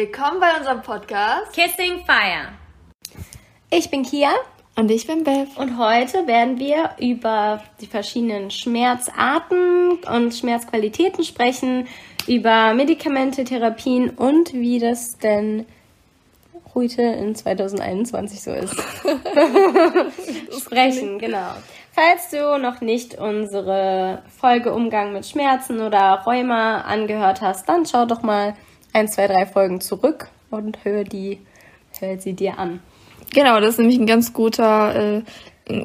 Willkommen bei unserem Podcast Kissing Fire. Ich bin Kia. Und ich bin Beth. Und heute werden wir über die verschiedenen Schmerzarten und Schmerzqualitäten sprechen, über Medikamente, Therapien und wie das denn heute in 2021 so ist. sprechen, genau. Falls du noch nicht unsere Folge Umgang mit Schmerzen oder Rheuma angehört hast, dann schau doch mal ein, zwei, drei Folgen zurück und hör die, hör sie dir an. Genau, das ist nämlich ein ganz guter, äh,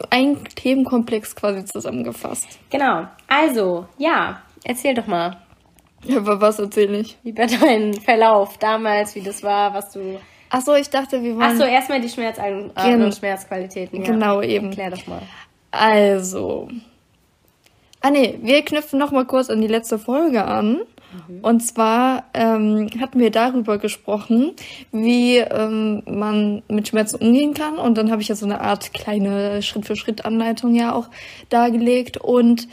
ein Themenkomplex quasi zusammengefasst. Genau. Also, ja, erzähl doch mal. Ja, aber was erzähle ich? Über deinen Verlauf damals, wie das war, was du. Ach so, ich dachte, wir wollen. Ach so, erstmal die Schmerzarten Gen- und Schmerzqualitäten. Ja. Genau, eben. Erklär doch mal. Also. Ah nee, wir knüpfen noch mal kurz an die letzte Folge an. Und zwar ähm, hatten wir darüber gesprochen, wie ähm, man mit Schmerzen umgehen kann. Und dann habe ich ja so eine Art kleine Schritt-für-Schritt-Anleitung ja auch dargelegt. Und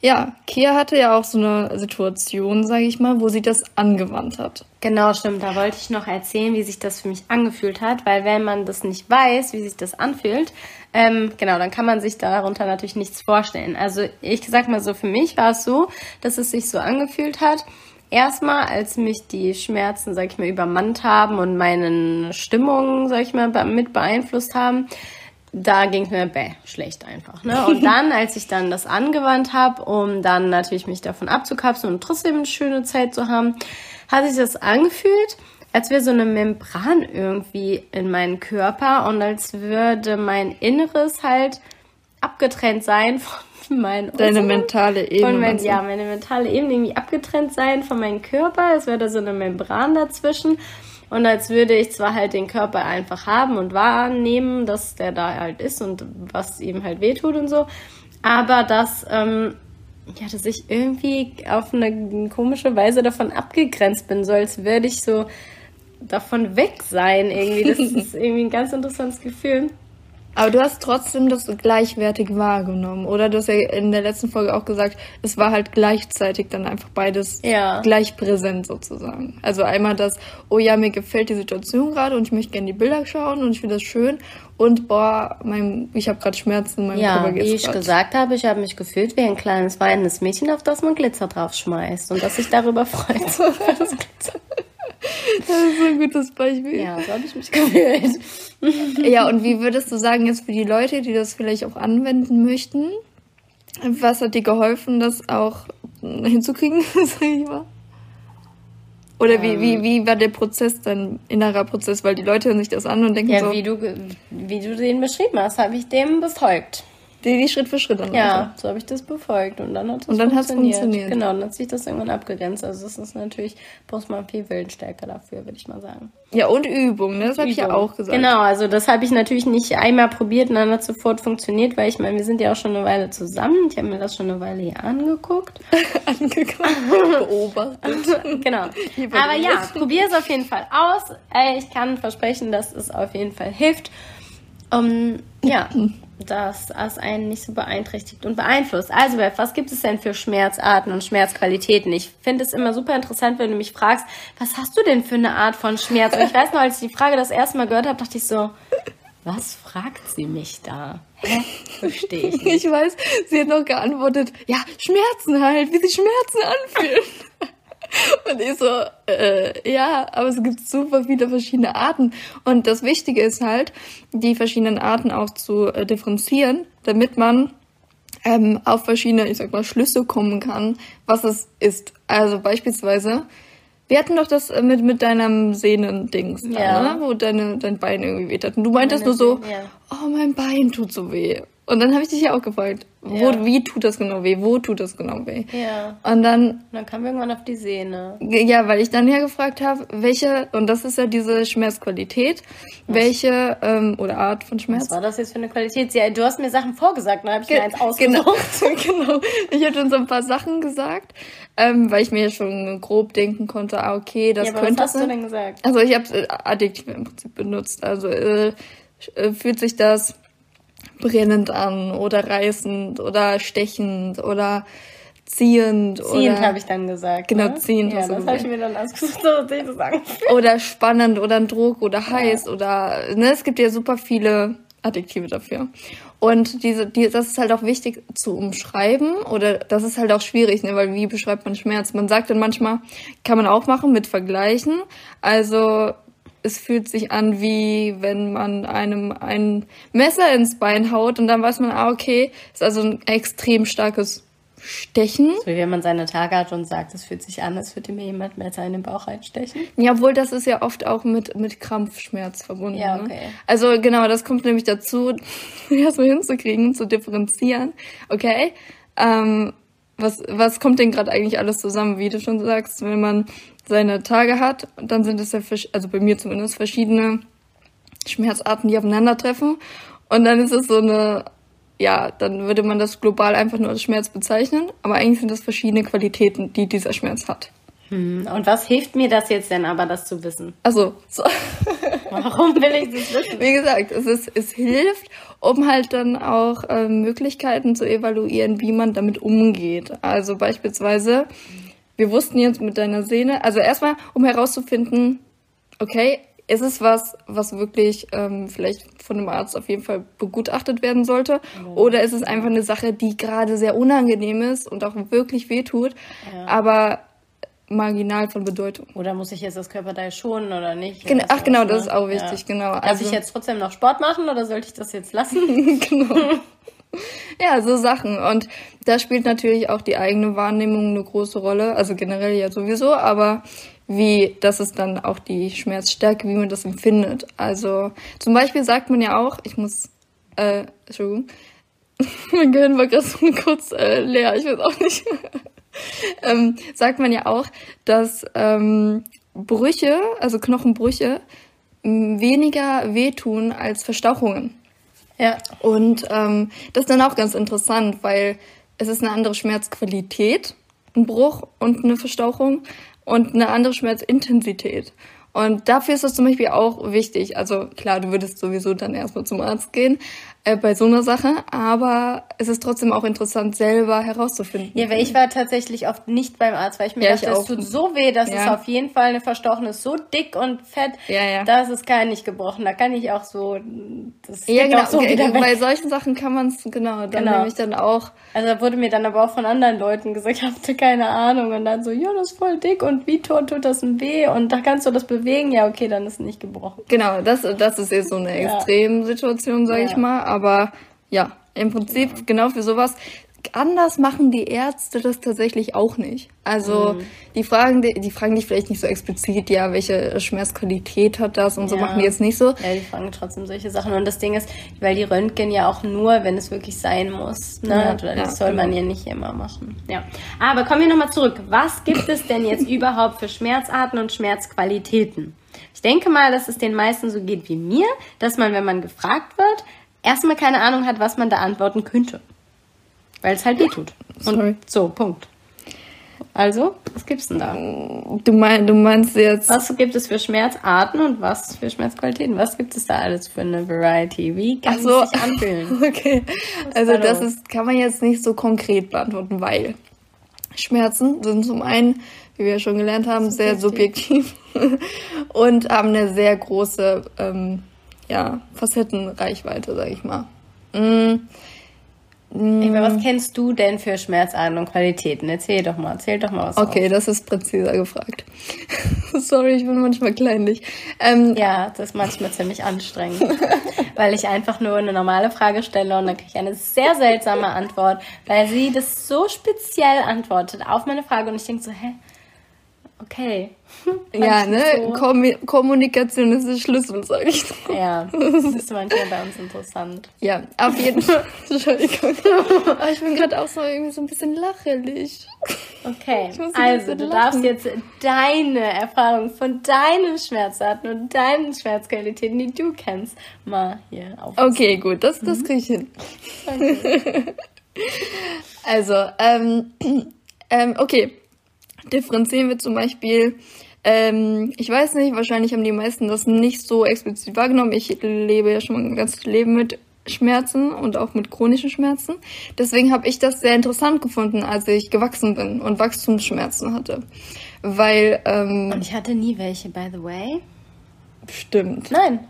ja, Kia hatte ja auch so eine Situation, sage ich mal, wo sie das angewandt hat. Genau, stimmt. Da wollte ich noch erzählen, wie sich das für mich angefühlt hat, weil wenn man das nicht weiß, wie sich das anfühlt, ähm, genau, dann kann man sich darunter natürlich nichts vorstellen. Also ich sag mal so, für mich war es so, dass es sich so angefühlt hat. Erstmal, als mich die Schmerzen, sag ich mal, übermannt haben und meine Stimmung, sag ich mal, mit beeinflusst haben, da ging es mir bäh, schlecht einfach. Ne? Und dann, als ich dann das angewandt habe, um dann natürlich mich davon abzukapseln und trotzdem eine schöne Zeit zu haben, hat sich das angefühlt, als wäre so eine Membran irgendwie in meinem Körper und als würde mein Inneres halt abgetrennt sein von meinem Deine mentale Ebene. mein, ja, meine mentale Ebene irgendwie abgetrennt sein von meinem Körper. Es wäre da so eine Membran dazwischen. Und als würde ich zwar halt den Körper einfach haben und wahrnehmen, dass der da halt ist und was ihm halt wehtut und so. Aber dass, ähm, ja, dass ich irgendwie auf eine komische Weise davon abgegrenzt bin, so als würde ich so davon weg sein irgendwie. Das ist irgendwie ein ganz interessantes Gefühl. Aber du hast trotzdem das gleichwertig wahrgenommen, oder? Du hast ja in der letzten Folge auch gesagt, es war halt gleichzeitig dann einfach beides Ja. gleich präsent sozusagen. Also einmal das, oh ja, mir gefällt die Situation gerade und ich möchte gerne die Bilder schauen und ich finde das schön und boah, mein, ich habe gerade Schmerzen, meinem Ja, Körper wie geht's ich grad. gesagt habe, ich habe mich gefühlt wie ein kleines weinendes Mädchen, auf das man Glitzer drauf schmeißt und das sich darüber freut. Das ist so ein gutes Beispiel. ja, so habe ich mich gefühlt. Ja, und wie würdest du sagen, jetzt für die Leute, die das vielleicht auch anwenden möchten, was hat dir geholfen, das auch hinzukriegen, sag ich mal? Oder wie, Ähm. wie, wie war der Prozess, dein innerer Prozess? Weil die Leute hören sich das an und denken Ja, so, wie du, wie du den beschrieben hast, habe ich dem befolgt. Die, die Schritt für Schritt an. Ja, so habe ich das befolgt und dann hat es Und hat's funktioniert. Genau, dann hat sich das irgendwann abgegrenzt. Also das ist natürlich, braucht man viel Willensstärke dafür, würde ich mal sagen. Ja, und Übung, ne? Das habe ich ja auch gesagt. Genau, also das habe ich natürlich nicht einmal probiert und dann hat sofort funktioniert, weil ich meine, wir sind ja auch schon eine Weile zusammen. Ich habe mir das schon eine Weile hier angeguckt. Angekommen, beobachtet. genau. Aber ja, probier es auf jeden Fall aus. Ich kann versprechen, dass es auf jeden Fall hilft. Um, ja, dass es einen nicht so beeinträchtigt und beeinflusst. Also, Beth, was gibt es denn für Schmerzarten und Schmerzqualitäten? Ich finde es immer super interessant, wenn du mich fragst, was hast du denn für eine Art von Schmerz? Und ich weiß noch, als ich die Frage das erste Mal gehört habe, dachte ich so, was fragt sie mich da? Hä? Verstehe ich nicht. Ich weiß, sie hat noch geantwortet, ja, Schmerzen halt, wie sich Schmerzen anfühlen. Und ich so, äh, ja, aber es gibt super viele verschiedene Arten. Und das Wichtige ist halt, die verschiedenen Arten auch zu äh, differenzieren, damit man ähm, auf verschiedene, ich sag mal, Schlüsse kommen kann, was es ist. Also beispielsweise, wir hatten doch das äh, mit, mit deinem Sehnendings, da, Ja. ne? wo deine, dein Bein irgendwie weh hat. Und du meintest Meine nur so, ja. oh, mein Bein tut so weh. Und dann habe ich dich ja auch gefragt, wo, Ja. wie tut das genau weh? Wo tut das genau weh? Ja. Und dann Und dann kam irgendwann auf die Sehne. ja, weil ich dann ja gefragt habe, welche, und das ist ja diese Schmerzqualität, welche ähm, oder Art von Schmerz. Was war das jetzt für eine Qualität? Ja, du hast mir Sachen vorgesagt, dann habe ich mir eins genau, ausgesucht. genau. Ich habe dann so ein paar Sachen gesagt, ähm, weil ich mir schon grob denken konnte, ah, okay, das ja, aber könnte was hast du denn gesagt? Also ich habe äh, Adjektive im Prinzip benutzt. Also äh, äh, fühlt sich das brennend an oder reißend oder stechend oder ziehend. Ziehend habe ich dann gesagt. Genau, ne? ziehend. Ja, das habe ich mir dann ausgesucht, dass ich das sagen oder spannend oder ein Druck oder heiß oder ne, es gibt ja super viele Adjektive dafür. Und diese, die, das ist halt auch wichtig zu umschreiben oder das ist halt auch schwierig, ne, weil wie beschreibt man Schmerz? Man sagt dann manchmal, kann man auch machen mit Vergleichen. Also es fühlt sich an wie wenn man einem ein Messer ins Bein haut und dann weiß man, ah okay, ist also ein extrem starkes Stechen. So wie wenn man seine Tage hat und sagt, es fühlt sich an, als würde mir jemand Messer in den Bauch reinstechen. Ja, obwohl das ist ja oft auch mit, mit Krampfschmerz verbunden. Ja, Ne? okay. Also genau, das kommt nämlich dazu, erstmal hinzukriegen, zu differenzieren. Okay, ähm, was, was kommt denn gerade eigentlich alles zusammen, wie du schon sagst, wenn man seine Tage hat, dann sind es ja, also bei mir zumindest, verschiedene Schmerzarten, die aufeinandertreffen. Und dann ist es so eine, ja, dann würde man das global einfach nur als Schmerz bezeichnen, aber eigentlich sind das verschiedene Qualitäten, die dieser Schmerz hat. Hm. Und was hilft mir das jetzt denn aber, das zu wissen? Also, so. Warum will ich das wissen? Wie gesagt, es, ist, es hilft, um halt dann auch ähm, Möglichkeiten zu evaluieren, wie man damit umgeht. Also beispielsweise, wir wussten jetzt mit deiner Sehne, also erstmal, um herauszufinden, okay, ist es was, was wirklich ähm, vielleicht von einem Arzt auf jeden Fall begutachtet werden sollte? Oder ist es einfach eine Sache, die gerade sehr unangenehm ist und auch wirklich wehtut, aber marginal von Bedeutung? Oder muss ich jetzt das Körperteil schonen oder nicht? Gen Oder ach genau, das ist auch wichtig, genau. Darf Also- ich jetzt trotzdem noch Sport machen oder sollte ich das jetzt lassen? genau. Ja, so Sachen. Und da spielt natürlich auch die eigene Wahrnehmung eine große Rolle. Also generell ja sowieso, aber wie, das ist dann auch die Schmerzstärke, wie man das empfindet. Also zum Beispiel sagt man ja auch, ich muss, äh, Entschuldigung, mein Gehirn war gerade so kurz äh, leer, ich weiß auch nicht. ähm, sagt man ja auch, dass ähm, Brüche, also Knochenbrüche, weniger wehtun als Verstauchungen. Ja. Und ähm, das ist dann auch ganz interessant, weil es ist eine andere Schmerzqualität, ein Bruch und eine Verstauchung und eine andere Schmerzintensität. Und dafür ist das zum Beispiel auch wichtig. Also klar, du würdest sowieso dann erstmal zum Arzt gehen äh, bei so einer Sache, aber es ist trotzdem auch interessant, selber herauszufinden. Ja, weil ich war tatsächlich oft nicht beim Arzt, weil ich mir Ja, dachte, ich es tut so weh, dass Ja. es auf jeden Fall eine verstochene ist, so dick und fett, Ja, ja. das ist gar nicht gebrochen. Da kann ich auch so, das ja, genau. auch so okay, wieder bei solchen Sachen kann man es, genau, dann Genau. nehme ich dann auch Also da wurde mir dann aber auch von anderen Leuten gesagt, ich hatte keine Ahnung. Und dann so, ja, das ist voll dick und wie tot tut das denn weh? Und da kannst du das bewegen. Ja, okay, dann ist nicht gebrochen. Genau, das, das ist jetzt so eine. Extremsituation, sage ich mal. Aber ja, im Prinzip genau für sowas. Anders machen die Ärzte das tatsächlich auch nicht. Also Mhm. die fragen, die, fragen dich vielleicht nicht so explizit, ja, welche Schmerzqualität hat das und so Ja. machen die jetzt nicht so. Ja, die fragen trotzdem solche Sachen. Und das Ding ist, weil die röntgen ja auch nur, wenn es wirklich sein muss. Ne? Ja, Oder ja, das soll man genau. ja nicht immer machen. Ja. Aber kommen wir nochmal zurück. Was gibt es denn jetzt überhaupt für Schmerzarten und Schmerzqualitäten? Ich denke mal, dass es den meisten so geht wie mir, dass man, wenn man gefragt wird, erstmal keine Ahnung hat, was man da antworten könnte. Weil es halt weh tut. Sorry. Und so, Punkt. Also, was gibt's denn da? Du, mein, du meinst jetzt. Was gibt es für Schmerzarten und was für Schmerzqualitäten? Was gibt es da alles für eine Variety? Wie kann Ach so. es sich anfühlen? Okay, also da das ist, kann man jetzt nicht so konkret beantworten, weil Schmerzen sind zum einen, wie wir ja schon gelernt haben, sehr subjektiv und haben eine sehr große ähm, ja, Facettenreichweite, sag ich mal. Mm, Eva, was kennst du denn für Schmerzarten und Qualitäten? Erzähl doch mal, erzähl doch mal was. Okay, das ist präziser gefragt. Sorry, ich bin manchmal kleinlich. Ähm, auf. Ja, das ist manchmal ziemlich anstrengend, weil ich einfach nur eine normale Frage stelle und dann kriege ich eine sehr seltsame Antwort, weil sie das so speziell antwortet auf meine Frage und ich denke so, hä? Okay. ja, ne? so. Kommi Kommunikation ist der Schlüssel, sag ich. Ja, das ist manchmal bei uns interessant. Ja, auf jeden Fall. Entschuldigung. Aber ich bin gerade auch so irgendwie so ein bisschen lachelig. Okay, also du lachen. darfst jetzt deine Erfahrung von deinen Schmerzarten und deinen Schmerzqualitäten, die du kennst, mal hier auf. Okay, gut, das, das kriege ich hin. Also, ähm, ähm, okay. Differenzieren wir zum Beispiel, ähm, ich weiß nicht, wahrscheinlich haben die meisten das nicht so explizit wahrgenommen. Ich lebe ja schon mein ganzes Leben mit Schmerzen und auch mit chronischen Schmerzen. Deswegen habe ich das sehr interessant gefunden, als ich gewachsen bin und Wachstumsschmerzen hatte. Weil, ähm, Und ich hatte nie welche, by the way. stimmt. Nein,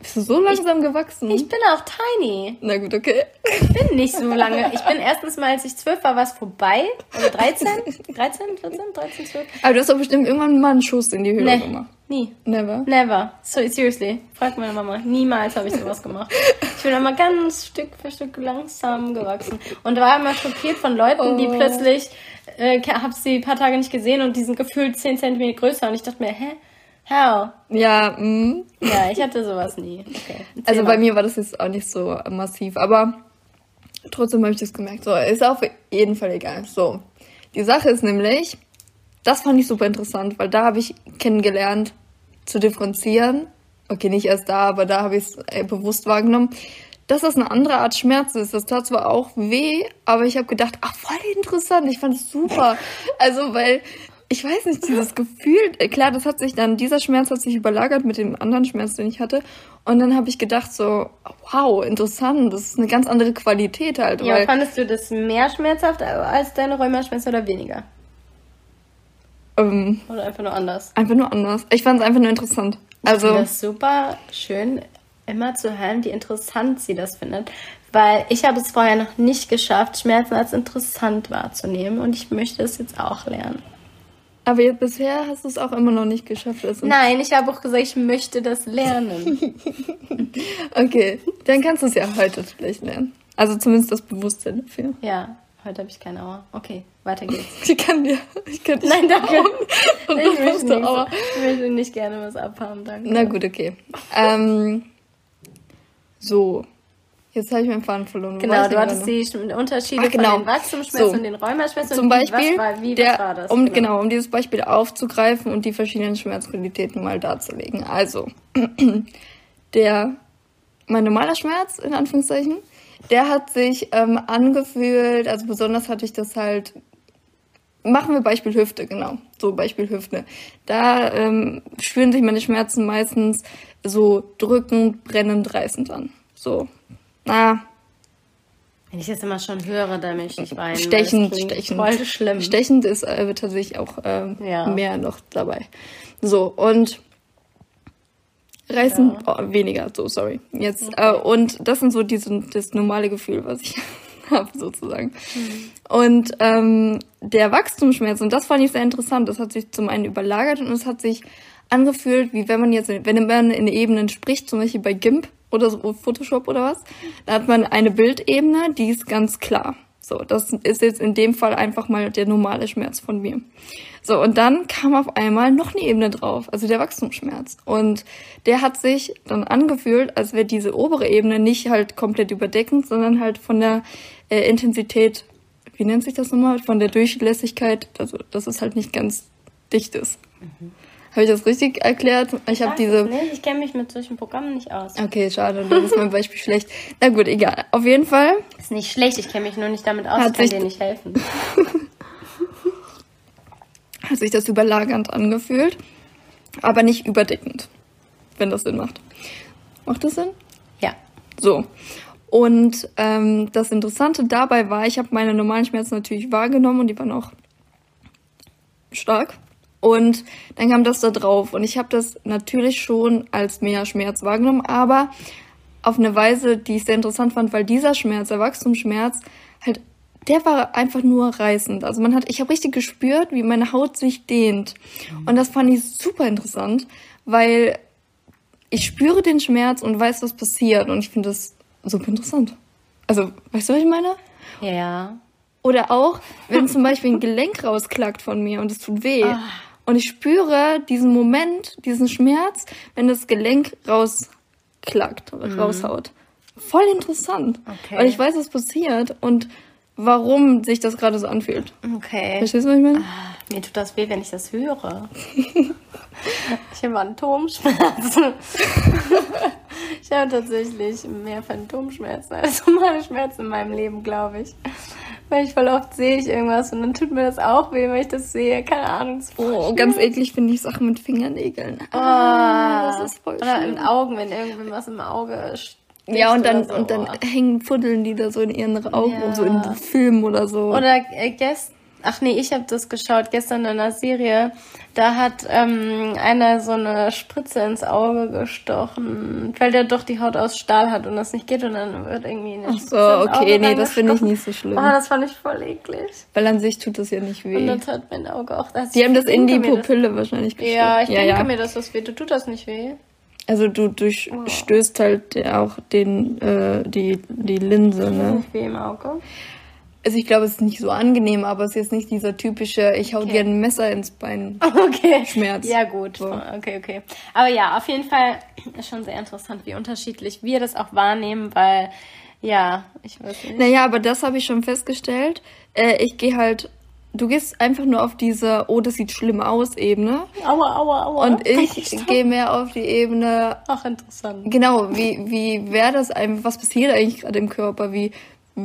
Bist du so langsam gewachsen? ich bin auch tiny. Na gut, okay. Ich bin nicht so lange. Ich bin erstens mal, als ich zwölf war, war es vorbei. Also 13? 13, 14, 13, 12? Aber du hast doch bestimmt irgendwann mal einen Schuss in die Höhe Nee, gemacht. nie. Never. Never. So, seriously. Frag meine Mama. Niemals habe ich sowas gemacht. Ich bin immer ganz Stück für Stück langsam gewachsen. Und war immer schockiert von Leuten, die Oh. plötzlich, äh, hab sie ein paar Tage nicht gesehen und die sind gefühlt 10 cm größer. Und ich dachte mir, hä? How? Ja, mh. Ja, ich hatte sowas nie. Okay. Also mal. bei mir war das jetzt auch nicht so massiv, aber trotzdem habe ich das gemerkt. So, ist auf jeden Fall egal. So, die Sache ist nämlich, das fand ich super interessant, weil da habe ich kennengelernt zu differenzieren. Okay, nicht erst da, aber da habe ich es bewusst wahrgenommen, dass das eine andere Art Schmerz ist. Das tat zwar auch weh, aber ich habe gedacht, ach, voll interessant, ich fand es super. Also, weil ich weiß nicht, dieses Gefühl, äh, klar, das hat sich dann, dieser Schmerz hat sich überlagert mit dem anderen Schmerz, den ich hatte. Und dann habe ich gedacht so, wow, interessant, das ist eine ganz andere Qualität halt. Ja, fandest du das mehr schmerzhaft als deine Rheumaschmerzen oder weniger? ähm, Oder einfach nur anders? einfach nur anders. Ich fand es einfach nur interessant. Also, Das ist super schön, immer zu hören, wie interessant sie das findet. Weil ich habe es vorher noch nicht geschafft, Schmerzen als interessant wahrzunehmen. Und ich möchte es jetzt auch lernen. Aber jetzt, bisher hast du es auch immer noch nicht geschafft. Das Nein, ich habe auch gesagt, ich möchte das lernen. Okay, dann kannst du es ja heute vielleicht lernen. Also zumindest das Bewusstsein dafür. ja, heute habe ich keine Aua. Okay, weiter geht's. Ich kann dir, ich kann Nein, danke. Und Ich möchte, nicht, Aua. ich möchte nicht gerne was abhaben, danke. Na gut, okay. Ähm, so, jetzt habe ich meinen Faden verloren. Genau, du hattest die Sch- Unterschiede Ah, genau. von den Wachstumsschmerzen So. und den Rheumaschmerzen. Zum und Beispiel, Wie, was war, wie, der, was war das? um genau. um dieses Beispiel aufzugreifen und die verschiedenen Schmerzqualitäten mal darzulegen. Also der mein normaler Schmerz in Anführungszeichen, der hat sich ähm, angefühlt, also besonders hatte ich das halt. Machen wir Beispiel Hüfte, genau. So Beispiel Hüfte. Da ähm, spüren sich meine Schmerzen meistens so drückend, brennend, reißend an. So, na, Wenn ich das immer schon höre, dann möchte ich weinen. Stechend, stechend. Voll schlimm. Stechend ist äh, tatsächlich auch ähm, Ja. mehr noch dabei. So, und reißen oh, weniger, so, sorry. Jetzt, äh, und das sind so diese, das normale Gefühl, was ich habe, sozusagen. Und ähm, der Wachstumsschmerz, und das fand ich sehr interessant, das hat sich zum einen überlagert und es hat sich angefühlt, wie wenn man jetzt, wenn man in Ebenen spricht, zum Beispiel bei GIMP oder so Photoshop oder was, da hat man eine Bildebene, die ist ganz klar. So, das ist jetzt in dem Fall einfach mal der normale Schmerz von mir. So, und dann kam auf einmal noch eine Ebene drauf, also der Wachstumsschmerz. Und der hat sich dann angefühlt, als wäre diese obere Ebene nicht halt komplett überdeckend, sondern halt von der äh, Intensität, wie nennt sich das nochmal, von der Durchlässigkeit, also dass es halt nicht ganz dicht ist. Habe ich das richtig erklärt? Ich habe diese. es nicht. Ich kenne mich mit solchen Programmen nicht aus. Okay, schade, dann ist mein Beispiel schlecht. Na gut, egal. Auf jeden Fall Ist nicht schlecht, ich kenne mich nur nicht damit aus, Hat ich kann dir nicht helfen. hat sich das überlagernd angefühlt, aber nicht überdeckend, wenn das Sinn macht. Macht das Sinn? Ja. So. Und ähm, das Interessante dabei war, ich habe meine normalen Schmerzen natürlich wahrgenommen und die waren auch stark. Und dann kam das da drauf und ich habe das natürlich schon als mehr Schmerz wahrgenommen, aber auf eine Weise, die ich sehr interessant fand, weil dieser Schmerz, der Wachstumsschmerz, halt, der war einfach nur reißend. Also man hat, ich habe richtig gespürt, wie meine Haut sich dehnt. Und das fand ich super interessant, weil ich spüre den Schmerz und weiß, was passiert. Und ich finde das super interessant. Also, weißt du, was ich meine? Ja. Oder auch, wenn zum Beispiel ein Gelenk rausklackt von mir und es tut weh. Ah. Und ich spüre diesen Moment, diesen Schmerz, wenn das Gelenk rausklackt, raushaut. Voll interessant. Mhm. Okay. Weil ich weiß, was passiert und warum sich das gerade so anfühlt. Okay. Verstehst du, was ich meine? Ah, Mir tut das weh, wenn ich das höre. ich habe Phantomschmerzen. ich habe tatsächlich mehr Phantomschmerzen als normale Schmerzen in meinem Leben, glaube ich. Weil ich voll oft sehe ich irgendwas und dann tut mir das auch weh, wenn ich das sehe. Keine Ahnung. Oh, ganz eklig finde ich Sachen mit Fingernägeln. Ah, das ist voll Oder schlimm. in Augen, wenn irgendwas im Auge Ja, und dann, so. und dann Oh. hängen, fuddeln die da so in ihren Augen, Ja. so in Filmen oder so. Oder äh, gest Ach nee, ich habe das geschaut gestern in einer Serie. Da hat ähm, einer so eine Spritze ins Auge gestochen, weil der doch die Haut aus Stahl hat und das nicht geht und dann wird irgendwie eine Ach Spritze so, ins okay, nee, das finde ich nicht so schlimm. Oh, das fand ich voll eklig. Weil an sich tut das ja nicht Und weh. dann tat mein Auge auch. Das Die haben das in die mir das- Pupille wahrscheinlich gesteckt. Ja, ich ja, denke ja. mir, dass das weh tut. Tut das nicht weh? Also du durchstößt halt auch den, äh, die, die Linse, Tut das ne? nicht weh im Auge? Also ich glaube, es ist nicht so angenehm, aber es ist jetzt nicht dieser typische, ich hau Okay. dir ein Messer ins Bein. Okay. Schmerz. Ja, gut. So. Okay, okay. Aber ja, auf jeden Fall ist schon sehr interessant, wie unterschiedlich wir das auch wahrnehmen, weil, ja, ich weiß nicht. Naja, aber das habe ich schon festgestellt. Äh, ich gehe halt, du gehst einfach nur auf diese, oh, das sieht schlimm aus, Ebene. Aua, aua, aua. Und ich gehe mehr auf die Ebene, Ach, interessant. genau, wie, wie wäre das einfach, was passiert eigentlich gerade im Körper, wie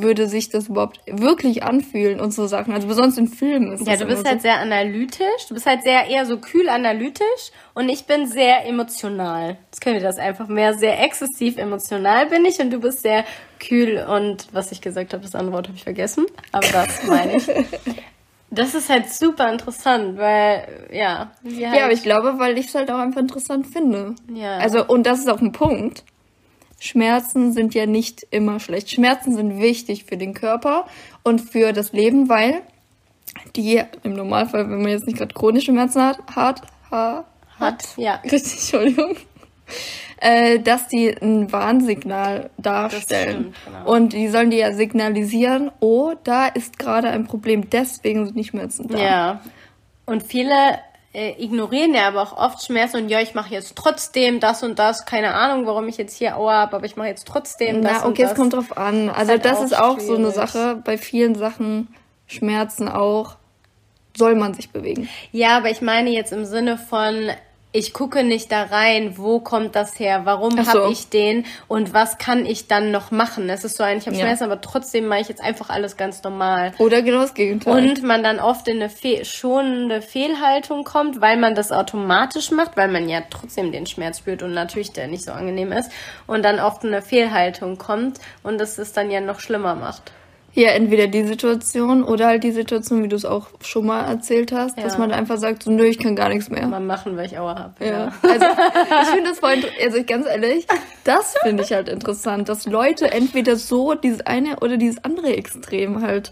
würde sich das überhaupt wirklich anfühlen und so Sachen. Also besonders in Filmen ist Ja, du bist halt sehr analytisch. Du bist halt sehr eher so kühl analytisch und ich bin sehr emotional. Jetzt können wir das einfach mehr sehr exzessiv emotional bin ich und du bist sehr kühl und was ich gesagt habe, das andere Wort habe ich vergessen, aber das meine ich. Das ist halt super interessant, weil ja, halt, Ja, aber ich glaube, weil ich es halt auch einfach interessant finde. Ja. Also, und das ist auch ein Punkt. Schmerzen sind ja nicht immer schlecht. Schmerzen sind wichtig für den Körper und für das Leben, weil die im Normalfall, wenn man jetzt nicht gerade chronische Schmerzen hat, hat, ha, hat ja. richtig, Entschuldigung, äh, dass die ein Warnsignal darstellen. stimmt, genau. Und die sollen dir ja signalisieren, oh, da ist gerade ein Problem, deswegen sind die Schmerzen da. Ja. Und viele äh, ignorieren ja aber auch oft Schmerzen und ja, ich mache jetzt trotzdem das und das. Keine Ahnung, warum ich jetzt hier Aua habe, aber ich mache jetzt trotzdem das Na, und okay, es kommt drauf an. Also halt das auch ist auch so eine schwierig. Sache. Bei vielen Sachen, Schmerzen auch, soll man sich bewegen. Ja, aber ich meine jetzt im Sinne von, ich gucke nicht da rein, wo kommt das her, warum so. habe ich den und was kann ich dann noch machen. Es ist so ein, ich habe Ja. Schmerzen, aber trotzdem mache ich jetzt einfach alles ganz normal. Oder genau das Gegenteil. Und man dann oft in eine Fe schonende Fehlhaltung kommt, weil man das automatisch macht, weil man ja trotzdem den Schmerz spürt und natürlich der nicht so angenehm ist. Und dann oft in eine Fehlhaltung kommt und das es dann ja noch schlimmer macht. Ja, entweder die Situation oder halt die Situation, wie du es auch schon mal erzählt hast, dass Ja. man einfach sagt, so, nö, ich kann gar nichts mehr. Mal machen, weil ich Aua habe. Ja. Also ich finde das voll, also ich ganz ehrlich, das finde ich halt interessant, dass Leute entweder so dieses eine oder dieses andere Extrem halt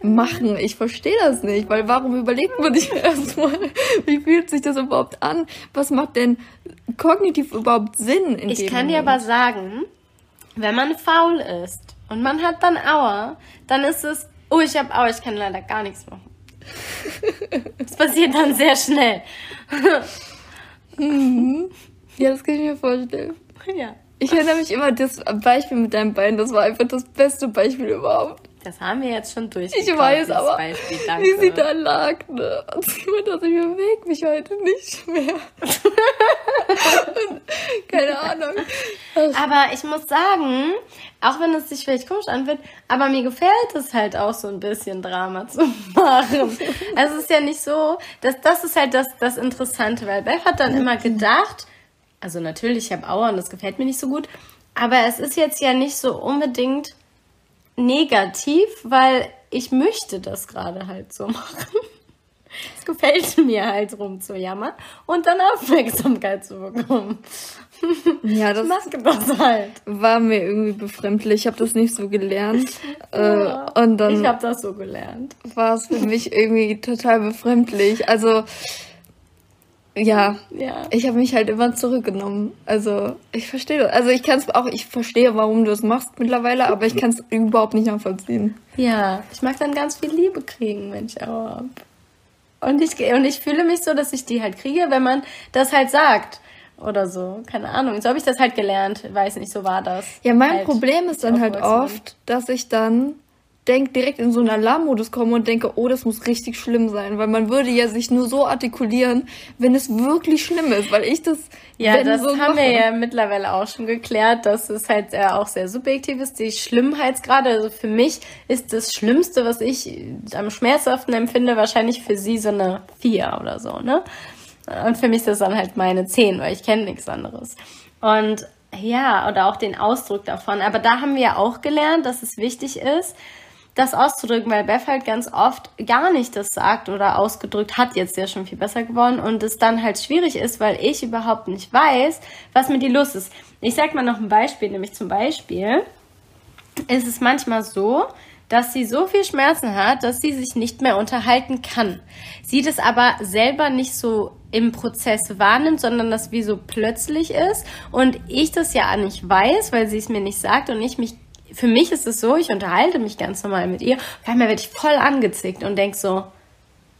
machen. Ich verstehe das nicht, weil warum überlegt man sich erstmal, wie fühlt sich das überhaupt an? Was macht denn kognitiv überhaupt Sinn in Ich kann dir Moment? aber sagen, wenn man faul ist und man hat dann Aua, dann ist es, oh, ich habe Aua, ich kann leider gar nichts machen. Das passiert dann sehr schnell. Ja, das kann ich mir vorstellen. Ja. Ich erinnere mich immer, das Beispiel mit deinem Bein, das war einfach das beste Beispiel überhaupt. Das haben wir jetzt schon durch. Ich weiß, aber Beispiel, wie sie da lag, ne? Und sie meinte, dass ich bewege mich heute nicht mehr. Keine Ahnung. Aber ich muss sagen, auch wenn es sich vielleicht komisch anfühlt, aber mir gefällt es halt auch so ein bisschen Drama zu machen. Also es ist ja nicht so, dass das ist halt das, das Interessante, weil Beth hat dann immer gedacht, also natürlich, ich habe Aua und das gefällt mir nicht so gut, aber es ist jetzt ja nicht so unbedingt negativ, weil ich möchte das gerade halt so machen. Es gefällt mir halt rumzujammern und dann Aufmerksamkeit zu bekommen. Ja, das das halt. war mir irgendwie befremdlich. Ich habe das nicht so gelernt. Ja, Äh, und dann ich habe das so gelernt. war es für mich irgendwie total befremdlich. Also, ja, Ja. ich habe mich halt immer zurückgenommen. Also, ich verstehe das. Also, ich kann es auch, ich verstehe, warum du es machst mittlerweile, aber ich kann es überhaupt nicht nachvollziehen. Ja, ich mag dann ganz viel Liebe kriegen, wenn ich Aua hab. Und ich, und ich fühle mich so, dass ich die halt kriege, wenn man das halt sagt. Oder so. Keine Ahnung. So habe ich das halt gelernt. Weiß nicht, so war das. Ja, mein Halt Problem ist dann halt oft, dass ich dann denk, direkt in so einen Alarmmodus komme und denke, oh, das muss richtig schlimm sein, weil man würde ja sich nur so artikulieren, wenn es wirklich schlimm ist, weil ich das Ja, das so haben mache. wir ja mittlerweile auch schon geklärt, dass es halt äh, auch sehr subjektiv ist. Die Schlimmheitsgrade, also für mich ist das Schlimmste, was ich am schmerzhaften empfinde, wahrscheinlich für sie so eine 4 oder so, ne? Und für mich ist das dann halt meine 10, weil ich kenne nichts anderes. Und Ja, oder auch den Ausdruck davon. Aber da haben wir ja auch gelernt, dass es wichtig ist, das auszudrücken, weil Beth halt ganz oft gar nicht das sagt oder ausgedrückt hat, jetzt ja schon viel besser geworden und es dann halt schwierig ist, weil ich überhaupt nicht weiß, was mit ihr los ist. Ich sag mal noch ein Beispiel, nämlich zum Beispiel ist es manchmal so, dass sie so viel Schmerzen hat, dass sie sich nicht mehr unterhalten kann. Sie das aber selber nicht so im Prozess wahrnimmt, sondern das wie so plötzlich ist und ich das ja nicht weiß, weil sie es mir nicht sagt und ich mich für mich ist es so, ich unterhalte mich ganz normal mit ihr, auf einmal werde ich voll angezickt und denk so,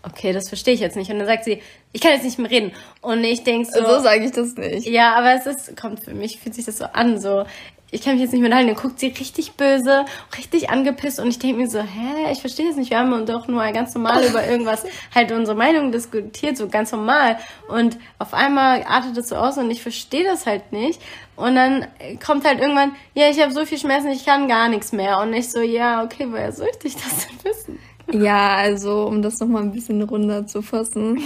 okay, das verstehe ich jetzt nicht. Und dann sagt sie, ich kann jetzt nicht mehr reden. Und ich denk so. So sage ich das nicht. Ja, aber es ist, kommt für mich, fühlt sich das so an, so, ich kann mich jetzt nicht mehr halten. Dann guckt sie richtig böse, richtig angepisst und ich denke mir so, hä, ich verstehe das nicht. Wir haben doch nur ganz normal über irgendwas halt unsere Meinung diskutiert, so ganz normal. Und auf einmal artet es so aus und ich verstehe das halt nicht. Und dann kommt halt irgendwann, ja, ich habe so viel Schmerzen, ich kann gar nichts mehr. Und ich so, ja, okay, woher soll ich das denn wissen? Ja, also um das nochmal ein bisschen runter zu fassen.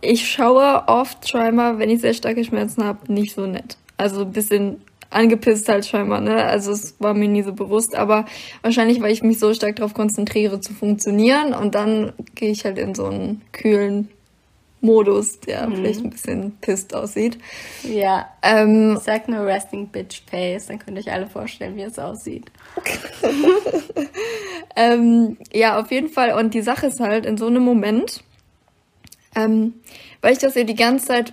Ich schaue oft scheinbar, wenn ich sehr starke Schmerzen habe, nicht so nett. Also ein bisschen angepisst halt scheinbar, ne? Also es war mir nie so bewusst, aber wahrscheinlich, weil ich mich so stark darauf konzentriere zu funktionieren und dann gehe ich halt in so einen kühlen Modus, der mhm. vielleicht ein bisschen pisst aussieht. Ja. Ähm, ich sag nur Resting Bitch Face, dann könnt ihr euch alle vorstellen, wie es aussieht. ähm, ja, auf jeden Fall. Und die Sache ist halt in so einem Moment, ähm, weil ich das ja die ganze Zeit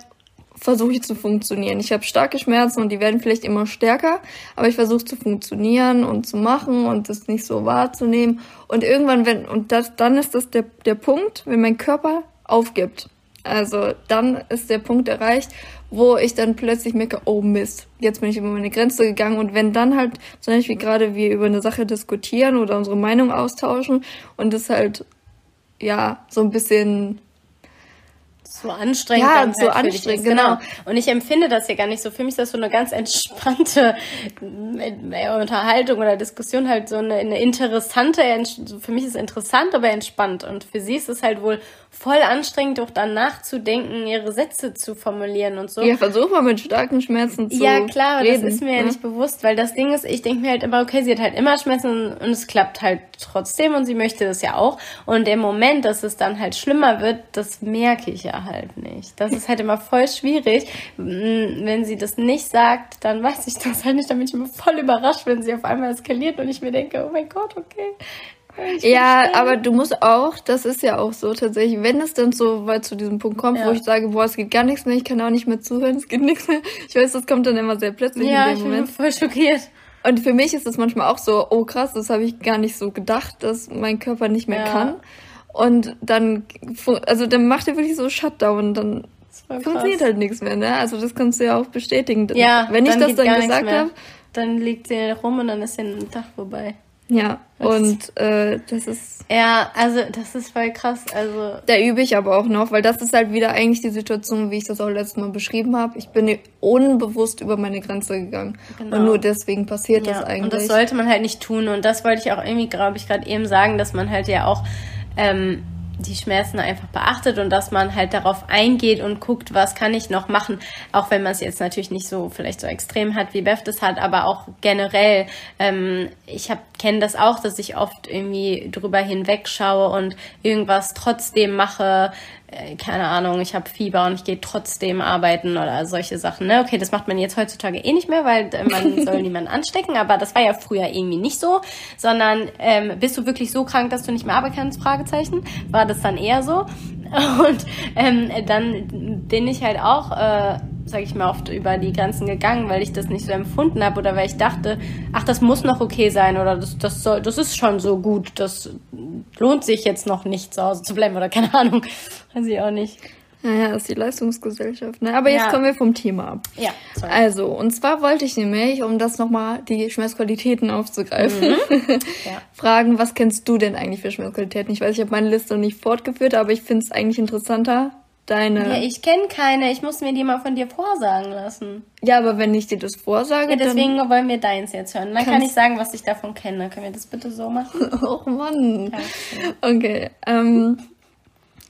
versuche ich zu funktionieren. Ich habe starke Schmerzen und die werden vielleicht immer stärker, aber ich versuche zu funktionieren und zu machen und das nicht so wahrzunehmen. Und irgendwann, wenn, und das, dann ist das der, der Punkt, wenn mein Körper aufgibt. Also dann ist der Punkt erreicht, wo ich dann plötzlich merke, oh Mist, jetzt bin ich über meine Grenze gegangen. Und wenn dann halt, zum Beispiel gerade wir über eine Sache diskutieren oder unsere Meinung austauschen und es halt, ja, so ein bisschen so anstrengend. Ja, so halt anstrengend, genau. genau. Und ich empfinde das ja gar nicht so. Für mich ist das so eine ganz entspannte äh, Unterhaltung oder Diskussion, halt so eine, eine interessante, für mich ist es interessant, aber entspannt. Und für sie ist es halt wohl voll anstrengend, auch dann nachzudenken, ihre Sätze zu formulieren und so. Ja, versuch mal mit starken Schmerzen zu Ja, klar, reden, das ist mir ja ne? nicht bewusst, weil das Ding ist, ich denke mir halt immer, okay, sie hat halt immer Schmerzen und es klappt halt trotzdem und sie möchte das ja auch. Und im Moment, dass es dann halt schlimmer wird, das merke ich ja halt nicht. Das ist halt immer voll schwierig. Wenn sie das nicht sagt, dann weiß ich das halt nicht. Dann bin ich immer voll überrascht, wenn sie auf einmal eskaliert und ich mir denke, oh mein Gott, okay. Ja, aber du musst auch, das ist ja auch so tatsächlich, wenn es dann so weit zu diesem Punkt kommt, ja. wo ich sage, boah, es geht gar nichts mehr, ich kann auch nicht mehr zuhören, es geht nichts mehr. Ich weiß, das kommt dann immer sehr plötzlich ja, in dem Moment. Ja, ich bin voll schockiert. Und für mich ist es manchmal auch so, oh krass, das habe ich gar nicht so gedacht, dass mein Körper nicht mehr ja. kann. Und dann, also dann macht er wirklich so Shutdown, dann funktioniert halt nichts mehr, ne? Also das kannst du ja auch bestätigen. Ja, wenn ich das dann gesagt habe, dann liegt sie rum und dann ist den Tag vorbei. Ja, und äh, das ist. Ja, also das ist voll krass. Also. Da übe ich aber auch noch, weil das ist halt wieder eigentlich die Situation, wie ich das auch letztes Mal beschrieben habe. Ich bin unbewusst über meine Grenze gegangen. Genau. Und nur deswegen passiert ja, das eigentlich. Und das sollte man halt nicht tun. Und das wollte ich auch irgendwie, glaube ich, gerade eben sagen, dass man halt ja auch ähm, die Schmerzen einfach beachtet und dass man halt darauf eingeht und guckt, was kann ich noch machen, auch wenn man es jetzt natürlich nicht so vielleicht so extrem hat, wie Beth das hat, aber auch generell. Ähm, ich kenne das auch, dass ich oft irgendwie drüber hinwegschaue und irgendwas trotzdem mache, keine Ahnung, ich habe Fieber und ich gehe trotzdem arbeiten oder solche Sachen. Ne? Okay, das macht man jetzt heutzutage eh nicht mehr, weil äh, man soll niemanden anstecken, aber das war ja früher irgendwie nicht so, sondern ähm, bist du wirklich so krank, dass du nicht mehr arbeiten kannst? Fragezeichen. War das dann eher so? Und ähm, dann bin ich halt auch, äh, sag ich mal, oft über die Grenzen gegangen, weil ich das nicht so empfunden habe oder weil ich dachte, ach, das muss noch okay sein oder das, das, soll, das ist schon so gut, das lohnt sich jetzt noch nicht zu Hause zu bleiben oder keine Ahnung. Weiß ich auch nicht. Naja, das ist die Leistungsgesellschaft. Ne? Aber jetzt ja. kommen wir vom Thema ab. Ja. Sorry. Also, und zwar wollte ich nämlich, um das nochmal die Schmerzqualitäten aufzugreifen, mhm. ja. fragen, was kennst du denn eigentlich für Schmerzqualitäten? Ich weiß, ich habe meine Liste nicht fortgeführt, aber ich finde es eigentlich interessanter, deine. Ja, ich kenne keine. Ich muss mir die mal von dir vorsagen lassen. Ja, aber wenn ich dir das vorsage. Ja, deswegen dann wollen wir deins jetzt hören. Dann kann ich sagen, was ich davon kenne. Können wir das bitte so machen? oh Mann. Okay. okay ähm,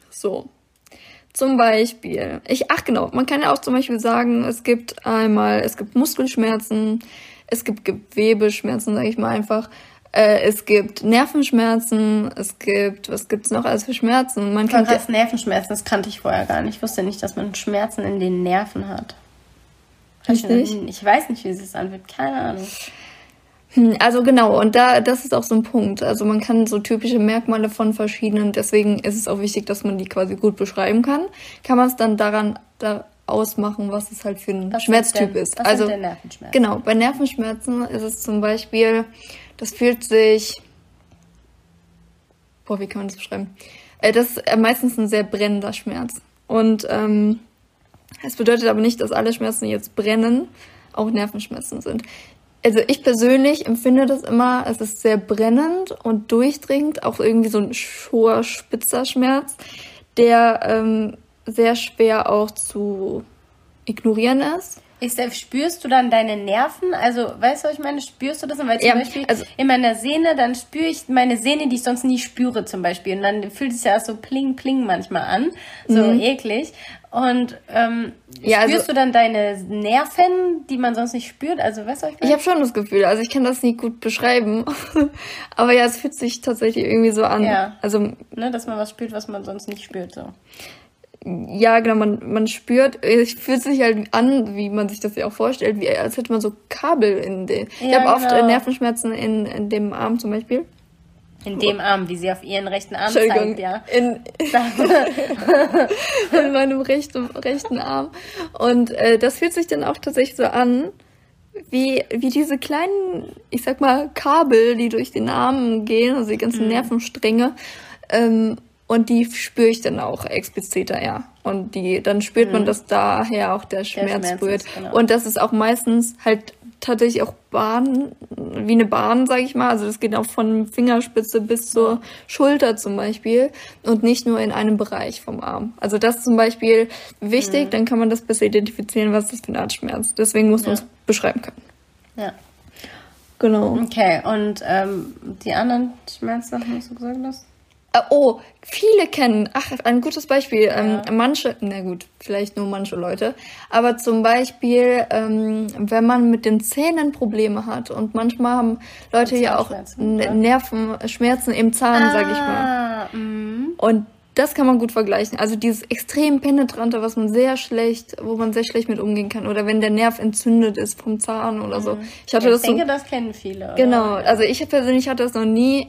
so. Zum Beispiel, ich, ach genau, man kann ja auch zum Beispiel sagen, es gibt einmal, es gibt Muskelschmerzen, es gibt Gewebeschmerzen, sage ich mal einfach. Äh, es gibt Nervenschmerzen, es gibt, was gibt's noch alles für Schmerzen? Man kann das Nervenschmerzen, das kannte ich vorher gar nicht. Ich wusste nicht, dass man Schmerzen in den Nerven hat. Richtig? Ich weiß nicht, wie es sich anfühlt, keine Ahnung. Hm, also genau, und da, das ist auch so ein Punkt. Also man kann so typische Merkmale von verschiedenen, deswegen ist es auch wichtig, dass man die quasi gut beschreiben kann. Kann man es dann daran da ausmachen, was es halt für ein was Schmerztyp denn, ist. also genau, bei Nervenschmerzen ist es zum Beispiel, das fühlt sich, boah, wie kann man das beschreiben? Äh, das ist meistens ein sehr brennender Schmerz. Und ähm, es bedeutet aber nicht, dass alle Schmerzen, die jetzt brennen, auch Nervenschmerzen sind also ich persönlich empfinde das immer, es ist sehr brennend und durchdringend, auch irgendwie so ein hoher, spitzer Schmerz, der ähm, sehr schwer auch zu ignorieren ist. Ist, spürst du dann deine Nerven? Also, weißt du, was ich meine? Spürst du das? Weil zum ja, Beispiel also, in meiner Sehne, dann spüre ich meine Sehne, die ich sonst nie spüre, zum Beispiel. Und dann fühlt es ja auch so pling, pling manchmal an. So mhm. eklig. Und ähm, ja, spürst also, du dann deine Nerven, die man sonst nicht spürt? Also, weißt du, ich, ich habe schon das Gefühl, also ich kann das nicht gut beschreiben. Aber ja, es fühlt sich tatsächlich irgendwie so an. Ja. Also, ne, dass man was spürt, was man sonst nicht spürt. So ja, genau, man, man spürt, es fühlt sich halt an, wie man sich das ja auch vorstellt, wie als hätte man so Kabel in den. Ja, ich habe genau. oft äh, Nervenschmerzen in, in dem Arm zum Beispiel. In dem Arm, wie sie auf ihren rechten Arm zeigt, ja. In, in meinem rechten, rechten Arm. Und äh, das fühlt sich dann auch tatsächlich so an, wie, wie diese kleinen, ich sag mal, Kabel, die durch den Arm gehen, also die ganzen mhm. Nervenstränge. Ähm, und die spüre ich dann auch expliziter, ja. Und die, dann spürt mhm. man, dass daher auch der Schmerz, der Schmerz rührt. Ist, genau. Und das ist auch meistens halt tatsächlich auch Bahn, wie eine Bahn, sag ich mal. Also das geht auch von Fingerspitze bis zur Schulter zum Beispiel und nicht nur in einem Bereich vom Arm. Also das ist zum Beispiel wichtig, mhm. dann kann man das besser identifizieren, was das für eine Art Schmerz. Deswegen muss man es beschreiben können. Ja. Genau. Okay, und ähm, die anderen Schmerzsachen, was du gesagt hast? Äh, oh, viele kennen, ach, ein gutes Beispiel. Ja. Ähm, manche, na gut, vielleicht nur manche Leute, aber zum Beispiel, ähm, wenn man mit den Zähnen Probleme hat und manchmal haben Leute ja auch Nervenschmerzen im Zahn, ah, sag ich mal. Mh. Und das kann man gut vergleichen. Also dieses extrem penetrante, was man sehr schlecht, wo man sehr schlecht mit umgehen kann. Oder wenn der Nerv entzündet ist vom Zahn oder so. Mhm. Ich hatte ich das denke, so, das kennen viele. Oder? Genau. Also ich persönlich hatte das noch nie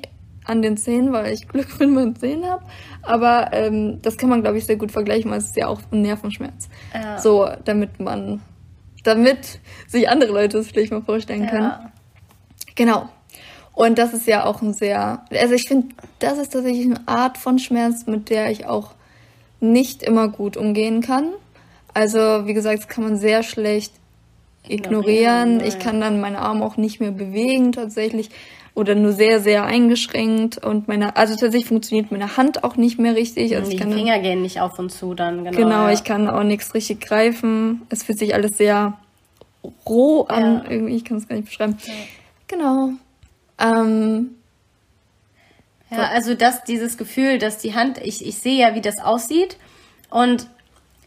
an den Zähnen, weil ich Glück mit meinen Zähnen habe. Aber ähm, das kann man, glaube ich, sehr gut vergleichen, weil es ist ja auch ein Nervenschmerz. Ja. So, damit man, damit sich andere Leute es vielleicht mal vorstellen können. Ja. Genau. Und das ist ja auch ein sehr, also ich finde, das ist tatsächlich eine Art von Schmerz, mit der ich auch nicht immer gut umgehen kann. Also, wie gesagt, das kann man sehr schlecht ignorieren. ignorieren. Ich kann dann meine Arme auch nicht mehr bewegen tatsächlich oder nur sehr, sehr eingeschränkt und meine, also tatsächlich funktioniert meine Hand auch nicht mehr richtig. Also die Finger gehen nicht auf und zu dann, genau. Genau, ja. ich kann auch nichts richtig greifen. Es fühlt sich alles sehr roh an, ja. irgendwie, ich kann es gar nicht beschreiben. Ja. Genau. Ähm, ja, also das, dieses Gefühl, dass die Hand, ich, ich sehe ja, wie das aussieht und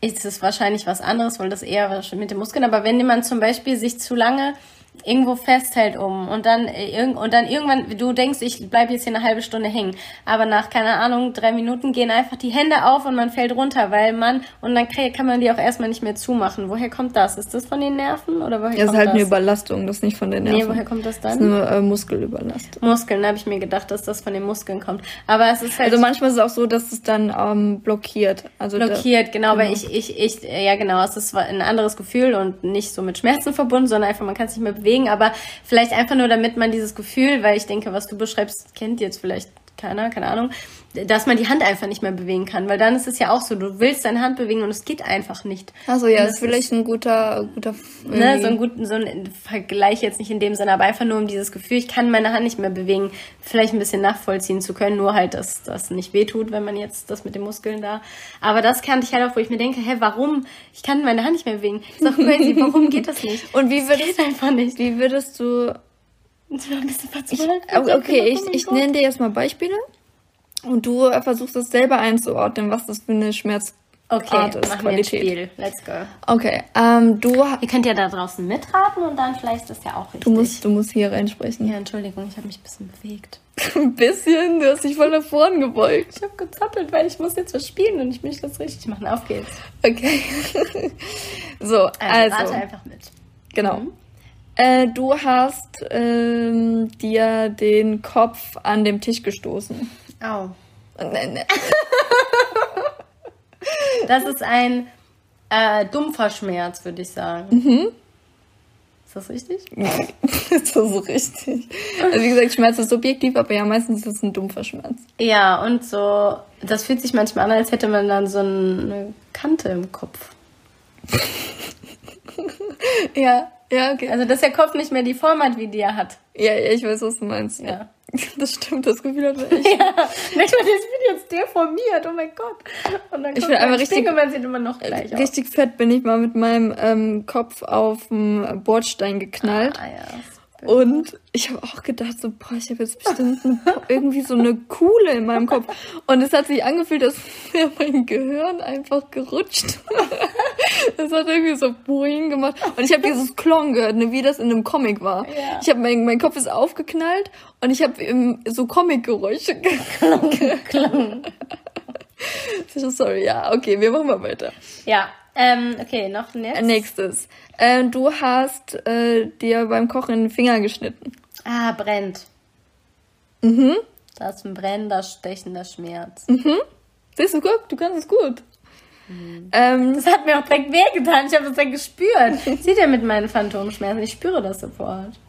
ist es wahrscheinlich was anderes, weil das eher mit den Muskeln, aber wenn jemand zum Beispiel sich zu lange irgendwo festhält um und dann äh, und dann irgendwann du denkst, ich bleibe jetzt hier eine halbe Stunde hängen, aber nach keine Ahnung drei Minuten gehen einfach die Hände auf und man fällt runter, weil man und dann kann man die auch erstmal nicht mehr zumachen. Woher kommt das? Ist das von den Nerven oder woher ja, kommt das? ist halt das? eine Überlastung, das ist nicht von den Nerven. Nee, woher kommt das dann? Das ist nur äh, Muskelüberlastung. Muskeln, habe ich mir gedacht, dass das von den Muskeln kommt. Aber es ist halt also manchmal ist es auch so, dass es dann ähm, blockiert. Also blockiert, genau, genau, weil ich ich ich ja genau, es ist ein anderes Gefühl und nicht so mit Schmerzen verbunden, sondern einfach man kann sich nicht mehr bewegen, aber vielleicht einfach nur, damit man dieses Gefühl, weil ich denke, was du beschreibst, kennt jetzt vielleicht keiner, keine Ahnung, dass man die Hand einfach nicht mehr bewegen kann, weil dann ist es ja auch so, du willst deine Hand bewegen und es geht einfach nicht. Also ja, das ist vielleicht ein guter, guter, ne, so ein guten, so ein Vergleich jetzt nicht in dem Sinne, aber einfach nur um dieses Gefühl, ich kann meine Hand nicht mehr bewegen, vielleicht ein bisschen nachvollziehen zu können, nur halt, dass das nicht wehtut, wenn man jetzt das mit den Muskeln da. Aber das kannte ich halt auch, wo ich mir denke, hä, warum? Ich kann meine Hand nicht mehr bewegen. Ist doch crazy, warum geht das nicht? Und wie würdest, das einfach nicht. Wie würdest du ich, okay, ich, ich nenne dir jetzt mal Beispiele und du versuchst es selber einzuordnen, was das für eine Schmerzart Okay, Art ist, machen wir ein Qualität. Spiel. Let's go. Okay, ähm, du, Ihr könnt ja da draußen mitraten und dann vielleicht ist das ja auch richtig. du, musst, du musst hier reinsprechen. ja, Entschuldigung, ich habe mich ein bisschen bewegt. Ein bisschen, du hast dich voll nach vorn gebeugt. Ich habe gezappelt, weil ich muss jetzt was spielen und ich möchte das richtig machen. Auf geht's. Okay. so, Also, also, rate einfach mit. genau. Mhm. Äh, du hast ähm, dir den Kopf an dem Tisch gestoßen. Au. Nein, nein. Das ist ein äh, dumpfer Schmerz, würde ich sagen. Mhm. Ist das richtig? das ist so richtig. Also wie gesagt, Schmerz ist subjektiv, aber ja, meistens ist es ein dumpfer Schmerz. Ja, und so, das fühlt sich manchmal an, als hätte man dann so eine Kante im Kopf. Ja, ja, okay. Also, dass der Kopf nicht mehr die Form hat, wie die er hat. Ja, ich weiß, was du meinst. Ja. Das stimmt, das Gefühl hat ich. Ja, nicht mal, das wird jetzt deformiert, oh mein Gott. Und dann Ich kommt bin einfach ein Spiegel richtig- und man sieht immer noch gleich aus. Richtig fett bin ich mal mit meinem ähm, Kopf auf den Bordstein geknallt. Ah, ja. Und ich habe auch gedacht, so, boah, ich habe jetzt bestimmt eine, irgendwie so eine Kuhle in meinem Kopf. Und es hat sich angefühlt, als wäre mein Gehirn einfach gerutscht. Das hat irgendwie so boing gemacht. Und ich habe dieses Klong gehört, ne, wie das in einem Comic war. Ja. Ich habe mein, mein Kopf ist aufgeknallt und ich habe so Comic-Geräusche geklungen. Sorry, ja, okay, wir machen mal weiter. Ja, ähm, okay, noch ein jetzt. Nächstes. Äh, du hast äh, dir beim Kochen den Finger geschnitten. Ah, brennt. Mhm. Das ist ein brennender, stechender Schmerz. Siehst du, guck, du kannst es gut. Ähm, Das hat mir auch direkt wehgetan. Ich habe das dann gespürt. Sieht ihr mit meinen Phantomschmerzen? Ich spüre das sofort.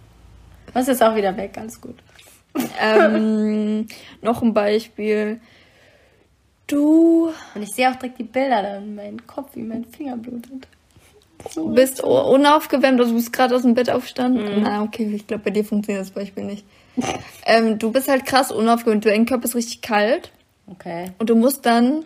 Was ist auch wieder weg? Alles gut. ähm, noch ein Beispiel. Du Und ich sehe auch direkt die Bilder dann in meinem Kopf, wie mein Finger blutet. So. bist u- unaufgewärmt, also du bist gerade aus dem Bett aufgestanden. Na, okay, ich glaube, bei dir funktioniert das Beispiel nicht. ähm, du bist halt krass unaufgewärmt, dein Körper ist richtig kalt Okay. und du musst dann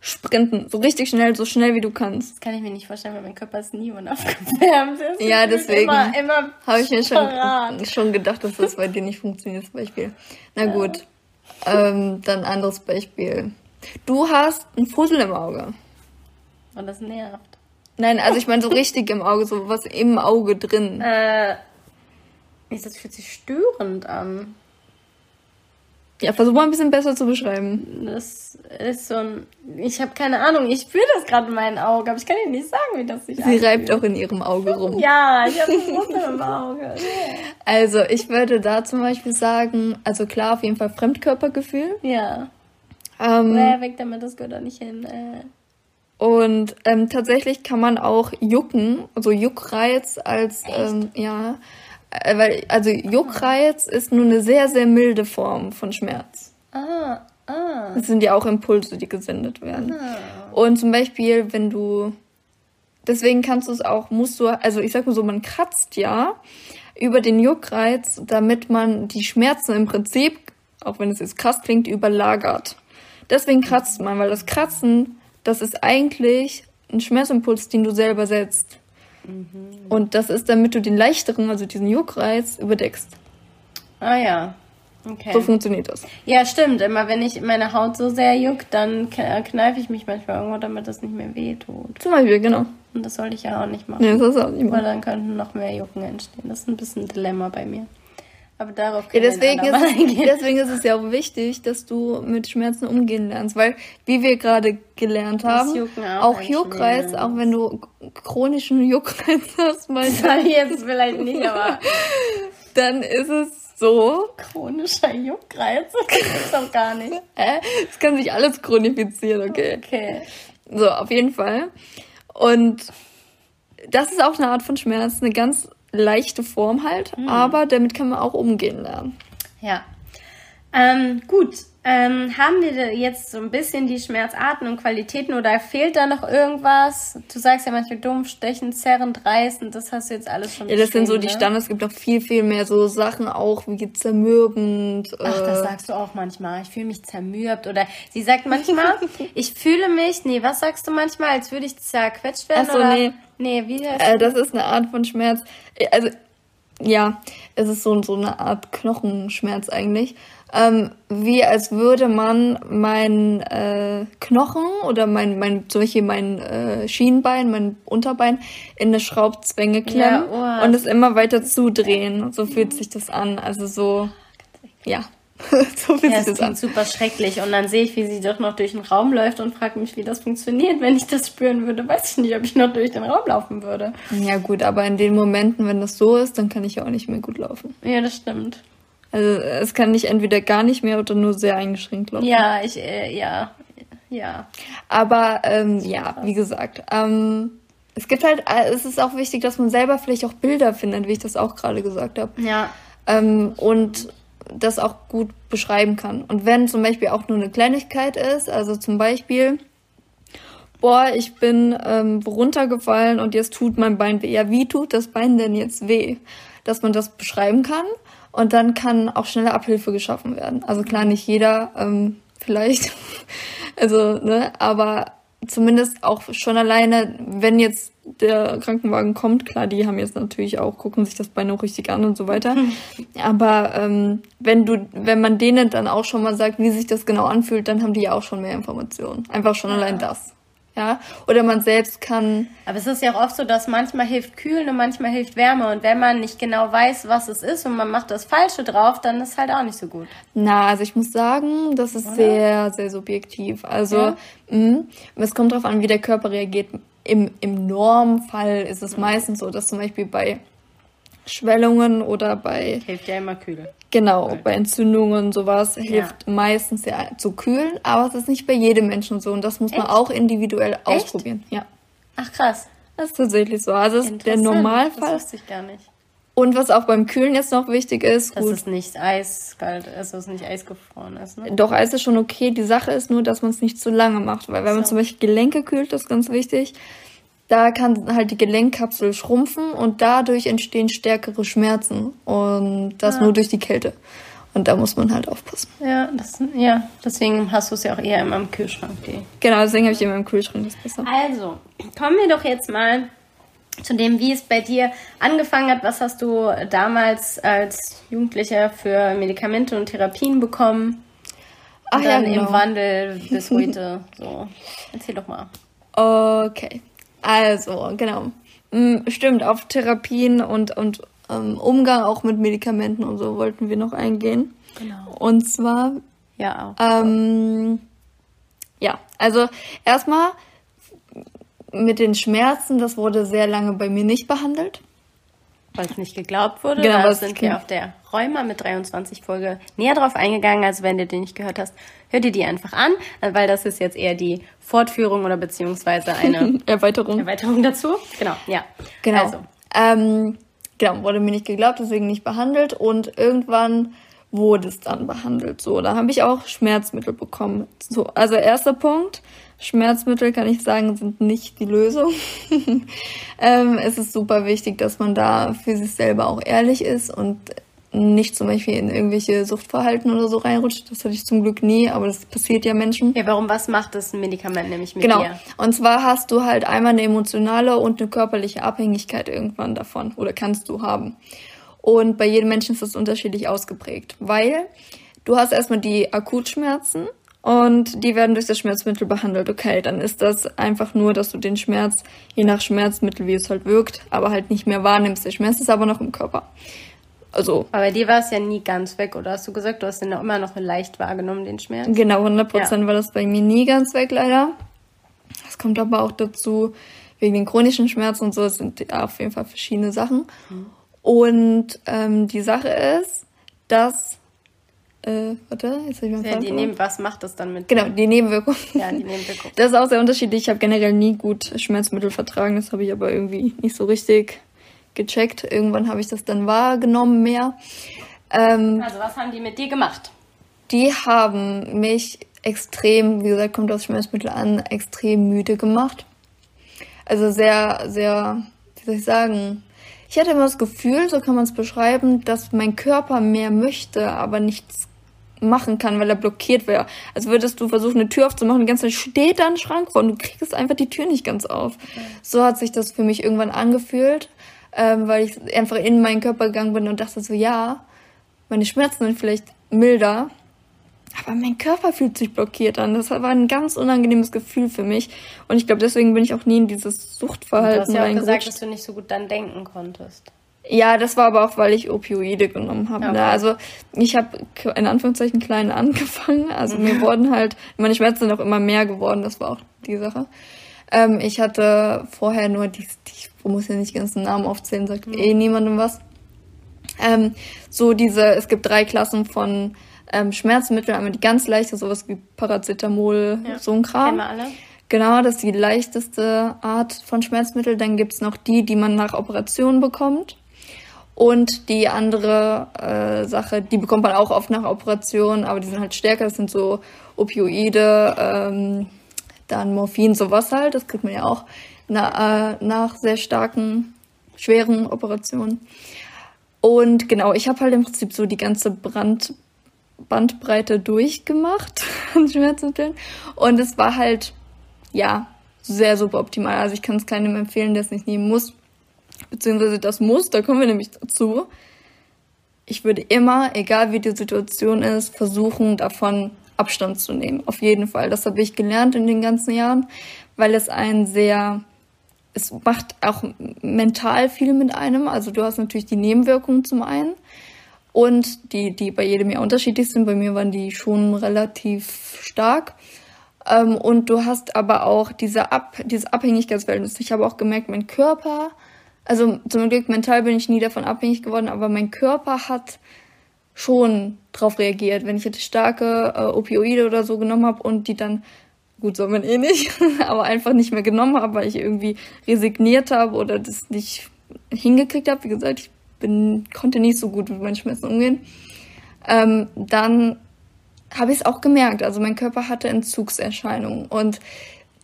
sprinten, so richtig schnell, so schnell wie du kannst. Das kann ich mir nicht vorstellen, weil mein Körper ist nie unaufgewärmt ist. Ja, deswegen Immer, immer Habe ich mir schon, schon gedacht, dass das bei dir nicht funktioniert, das Beispiel. Na gut, ähm, dann anderes Beispiel. Du hast einen Fussel im Auge. Und das nervt. Nein, also ich meine so richtig im Auge, so was im Auge drin. Äh, das fühlt sich störend an. Ja, versuch mal ein bisschen besser zu beschreiben. Das ist so ein. Ich habe keine Ahnung, ich fühle das gerade in meinen Augen, aber ich kann dir nicht sagen, wie das sich Sie reibt auch in ihrem Auge rum. Ja, ich habe einen Muskel im Auge. Also ich würde da zum Beispiel sagen, also klar, auf jeden Fall Fremdkörpergefühl. Ja. Ähm, Wer weg damit, das gehört da nicht hin. Äh, Und ähm, tatsächlich kann man auch jucken, also Juckreiz als, ähm, ja, äh, weil, also Juckreiz ist nur eine sehr, sehr milde Form von Schmerz. ah, ah. Das sind ja auch Impulse, die gesendet werden. Und zum Beispiel, wenn du, deswegen kannst du es auch, musst du, also ich sag mal so, man kratzt ja über den Juckreiz, damit man die Schmerzen im Prinzip, auch wenn es jetzt krass klingt, überlagert. Deswegen kratzt man, weil das Kratzen, das ist eigentlich ein Schmerzimpuls, den du selber setzt. Und das ist, damit du den leichteren, also diesen Juckreiz, überdeckst. Ah ja. Okay. So funktioniert das. Ja, stimmt. Immer wenn ich meine Haut so sehr juckt, dann k- kneife ich mich manchmal irgendwo, damit das nicht mehr weh tut. Zum Beispiel, genau. Und das sollte ich ja auch nicht machen. Nee, das ist auch nicht Weil mal. dann könnten noch mehr Jucken entstehen. Das ist ein bisschen ein Dilemma bei mir. Aber darauf Ja, können wir deswegen, ist, eingehen. deswegen ist es ja auch wichtig, dass du mit Schmerzen umgehen lernst, weil, wie wir gerade gelernt haben, auch auch Juckreiz, auch wenn du chronischen Juckreiz hast, mal, jetzt vielleicht nicht, aber dann ist es so, chronischer Juckreiz, das ist doch gar nicht. es kann sich alles chronifizieren, okay? Okay. So, auf jeden Fall. Und das ist auch eine Art von Schmerz, eine ganz leichte Form halt, aber damit kann man auch umgehen lernen. Ja. Ähm, gut. Ähm, haben wir jetzt so ein bisschen die Schmerzarten und Qualitäten oder fehlt da noch irgendwas? Du sagst ja manchmal dumpf, stechend, zerrend, reißend, das hast du jetzt alles schon Ja, das sind so die ne? Standards, es gibt noch viel, viel mehr so Sachen auch wie zermürbend. Ach, das äh, sagst du auch manchmal. Ich fühle mich zermürbt. Oder sie sagt manchmal, ich fühle mich, nee, was sagst du manchmal, als würde ich zerquetscht werden? Ach so, oder? nee. Nee, wie heißt Äh, das ist eine Art von Schmerz. Äh, Also, ja, es ist so, so eine Art Knochenschmerz eigentlich. Ähm, wie als würde man mein äh, Knochen oder mein, mein zum Beispiel mein äh, Schienbein, mein Unterbein in eine Schraubzwänge klemmen Ja, oh. und es immer weiter zudrehen. So fühlt sich das an. Also so, ja, so fühlt Ja, sich das an. super schrecklich. Und dann sehe ich, wie sie doch noch durch den Raum läuft und frage mich, wie das funktioniert. Wenn ich das spüren würde, weiß ich nicht, ob ich noch durch den Raum laufen würde. Ja gut, aber in den Momenten, wenn das so ist, dann kann ich ja auch nicht mehr gut laufen. Ja, das stimmt. Also es kann nicht entweder gar nicht mehr oder nur sehr eingeschränkt laufen. Ja, ich, äh, ja, ja. Aber ähm, ja, wie gesagt, ähm, es gibt halt, äh, es ist auch wichtig, dass man selber vielleicht auch Bilder findet, wie ich das auch gerade gesagt habe. Ja, Ähm, und das auch gut beschreiben kann. Und wenn zum Beispiel auch nur eine Kleinigkeit ist, also zum Beispiel, boah, ich bin ähm, runtergefallen und jetzt tut mein Bein weh. Ja, wie tut das Bein denn jetzt weh? Dass man das beschreiben kann und dann kann auch schneller Abhilfe geschaffen werden. Also klar, nicht jeder, ähm, vielleicht, also, ne, aber zumindest auch schon alleine, wenn jetzt der Krankenwagen kommt, klar, die haben jetzt natürlich auch, gucken sich das Bein auch richtig an und so weiter. Aber ähm, wenn du, wenn man denen dann auch schon mal sagt, wie sich das genau anfühlt, dann haben die ja auch schon mehr Informationen. Einfach schon allein das. Ja. Oder man selbst kann, aber es ist ja auch oft so, dass manchmal hilft Kühlen und manchmal hilft Wärme. Und wenn man nicht genau weiß, was es ist und man macht das Falsche drauf, dann ist halt auch nicht so gut. na, also ich muss sagen, das ist sehr, sehr subjektiv. Also, Ja? mh, es kommt drauf an, wie der Körper reagiert. Im, im Normfall ist es meistens so, dass zum Beispiel bei Schwellungen oder bei Hilft ja immer Kühl. Genau, bei Entzündungen sowas hilft meistens ja zu kühlen, aber es ist nicht bei jedem Menschen so und das muss man Echt? auch individuell ausprobieren. Ja, Ach krass. das ist tatsächlich so. Also es ist der. Normalfall. Das wusste ich gar nicht. Und was auch beim Kühlen jetzt noch wichtig ist, Dass gut, es nicht eiskalt ist, dass es nicht eisgefroren ist, ne? doch Eis ist schon okay. Die Sache ist nur, dass man es nicht zu lange macht, weil wenn man So. zum Beispiel Gelenke kühlt, das ist ganz wichtig. Da kann halt die Gelenkkapsel schrumpfen und dadurch entstehen stärkere Schmerzen und das Ah. nur durch die Kälte. Und da muss man halt aufpassen. Ja, das, ja, deswegen hast du es ja auch eher immer im Kühlschrank. Die. Genau, deswegen habe ich immer im Kühlschrank das besser. Also, kommen wir doch jetzt mal zu dem, wie es bei dir angefangen hat. Was hast du damals als Jugendlicher für Medikamente und Therapien bekommen? Ach Und ja, dann genau. im Wandel bis heute. So, erzähl doch mal. Okay, also genau. Mm, Stimmt, auf Therapien und, und ähm, Umgang auch mit Medikamenten und so wollten wir noch eingehen. Genau. Und zwar, Ja, auch. ähm, ja, also erstmal mit den Schmerzen, das wurde sehr lange bei mir nicht behandelt. Weil es nicht geglaubt wurde. Genau, da sind wir auf der Rheuma mit 23 Folge näher drauf eingegangen. Also wenn du den nicht gehört hast, hör dir die einfach an, weil das ist jetzt eher die Fortführung oder beziehungsweise eine Erweiterung. Erweiterung dazu. Genau, ja. Genau. Also, Ähm, genau, wurde mir nicht geglaubt, deswegen nicht behandelt und irgendwann wurde es dann behandelt. So, da habe ich auch Schmerzmittel bekommen. So, also erster Punkt, Schmerzmittel kann ich sagen, sind nicht die Lösung. ähm, es ist super wichtig, dass man da für sich selber auch ehrlich ist und nicht zum Beispiel in irgendwelche Suchtverhalten oder so reinrutscht. Das hatte ich zum Glück nie, aber das passiert ja Menschen. ja, warum, was macht das ein Medikament nämlich mit Genau. dir? Und zwar hast du halt einmal eine emotionale und eine körperliche Abhängigkeit irgendwann davon oder kannst du haben. Und bei jedem Menschen ist das unterschiedlich ausgeprägt, weil du hast erstmal die Akutschmerzen und die werden durch das Schmerzmittel behandelt. Okay, dann ist das einfach nur, dass du den Schmerz je nach Schmerzmittel, wie es halt wirkt, aber halt nicht mehr wahrnimmst. Der Schmerz ist aber noch im Körper. Also Aber bei dir war es ja nie ganz weg, oder hast du gesagt, du hast den immer noch leicht wahrgenommen, den Schmerz? Genau, 100 Prozent war das bei mir nie ganz weg, leider. Das kommt aber auch dazu, wegen den chronischen Schmerzen und so, das sind auf jeden Fall verschiedene Sachen. Und ähm, die Sache ist, dass, äh, warte, jetzt habe ich meinen Ja, die nehmen, was macht das dann mit Genau, dir? die Nebenwirkung. Ja, die Nebenwirkung. Das ist auch sehr unterschiedlich. Ich habe generell nie gut Schmerzmittel vertragen. Das habe ich aber irgendwie nicht so richtig gecheckt. Irgendwann habe ich das dann wahrgenommen mehr. Ähm, Also, was haben die mit dir gemacht? die haben mich extrem, wie gesagt, kommt auf Schmerzmittel an, extrem müde gemacht. Also sehr, sehr, wie soll ich sagen, ich hatte immer das Gefühl, so kann man es beschreiben, dass mein Körper mehr möchte, aber nichts machen kann, weil er blockiert wäre. Als würdest du versuchen, eine Tür aufzumachen, die ganze Zeit steht da ein Schrank vor und du kriegst einfach die Tür nicht ganz auf. So hat sich das für mich irgendwann angefühlt, ähm, weil ich einfach in meinen Körper gegangen bin und dachte so, ja, meine Schmerzen sind vielleicht milder. Aber mein Körper fühlt sich blockiert an. Das war ein ganz unangenehmes Gefühl für mich. Und ich glaube, deswegen bin ich auch nie in dieses Suchtverhalten Du hast ja auch gesagt, dass du nicht so gut dann denken konntest. Ja, das war aber auch, weil ich Opioide genommen habe. Ne? Okay. Also ich habe in Anführungszeichen klein angefangen. Also mir wurden halt, meine Schmerzen sind auch immer mehr geworden. Das war auch die Sache. Ähm, ich hatte vorher nur die, ich muss ja nicht die ganzen Namen aufzählen, sagt mhm. eh niemandem was. Ähm, so diese, es gibt drei Klassen von ähm, Schmerzmitteln, einmal die ganz leichte, sowas wie Paracetamol, ja, so ein Kram. Kennen wir alle. Genau, das ist die leichteste Art von Schmerzmittel. Dann gibt's noch die, die man nach Operation bekommt. Und die andere äh, Sache, die bekommt man auch oft nach Operation, aber die sind halt stärker. Das sind so Opioide, ähm, dann Morphin, sowas halt. Das kriegt man ja auch na, äh, nach sehr starken, schweren Operationen. Und genau, ich habe halt im Prinzip so die ganze Brand, Bandbreite durchgemacht an Schmerzmitteln. Und es war halt, ja, sehr super optimal. Also ich kann es keinem empfehlen, der es nicht nehmen muss. Beziehungsweise das muss, da kommen wir nämlich dazu. Ich würde immer, egal wie die Situation ist, versuchen, davon Abstand zu nehmen. Auf jeden Fall. Das habe ich gelernt in den ganzen Jahren, weil es ein sehr es macht auch mental viel mit einem. Also du hast natürlich die Nebenwirkungen zum einen und die, die bei jedem ja unterschiedlich sind. Bei mir waren die schon relativ stark. Ähm, und du hast aber auch diese Ab diese Abhängigkeitsverhältnis. Ich habe auch gemerkt, mein Körper, also zum Glück mental bin ich nie davon abhängig geworden, aber mein Körper hat schon drauf reagiert, wenn ich jetzt starke äh, Opioide oder so genommen habe und die dann gut soll man eh nicht, aber einfach nicht mehr genommen habe, weil ich irgendwie resigniert habe oder das nicht hingekriegt habe. Wie gesagt, ich bin, konnte nicht so gut mit meinen Schmerzen umgehen. Ähm, dann habe ich es auch gemerkt. Also mein Körper hatte Entzugserscheinungen und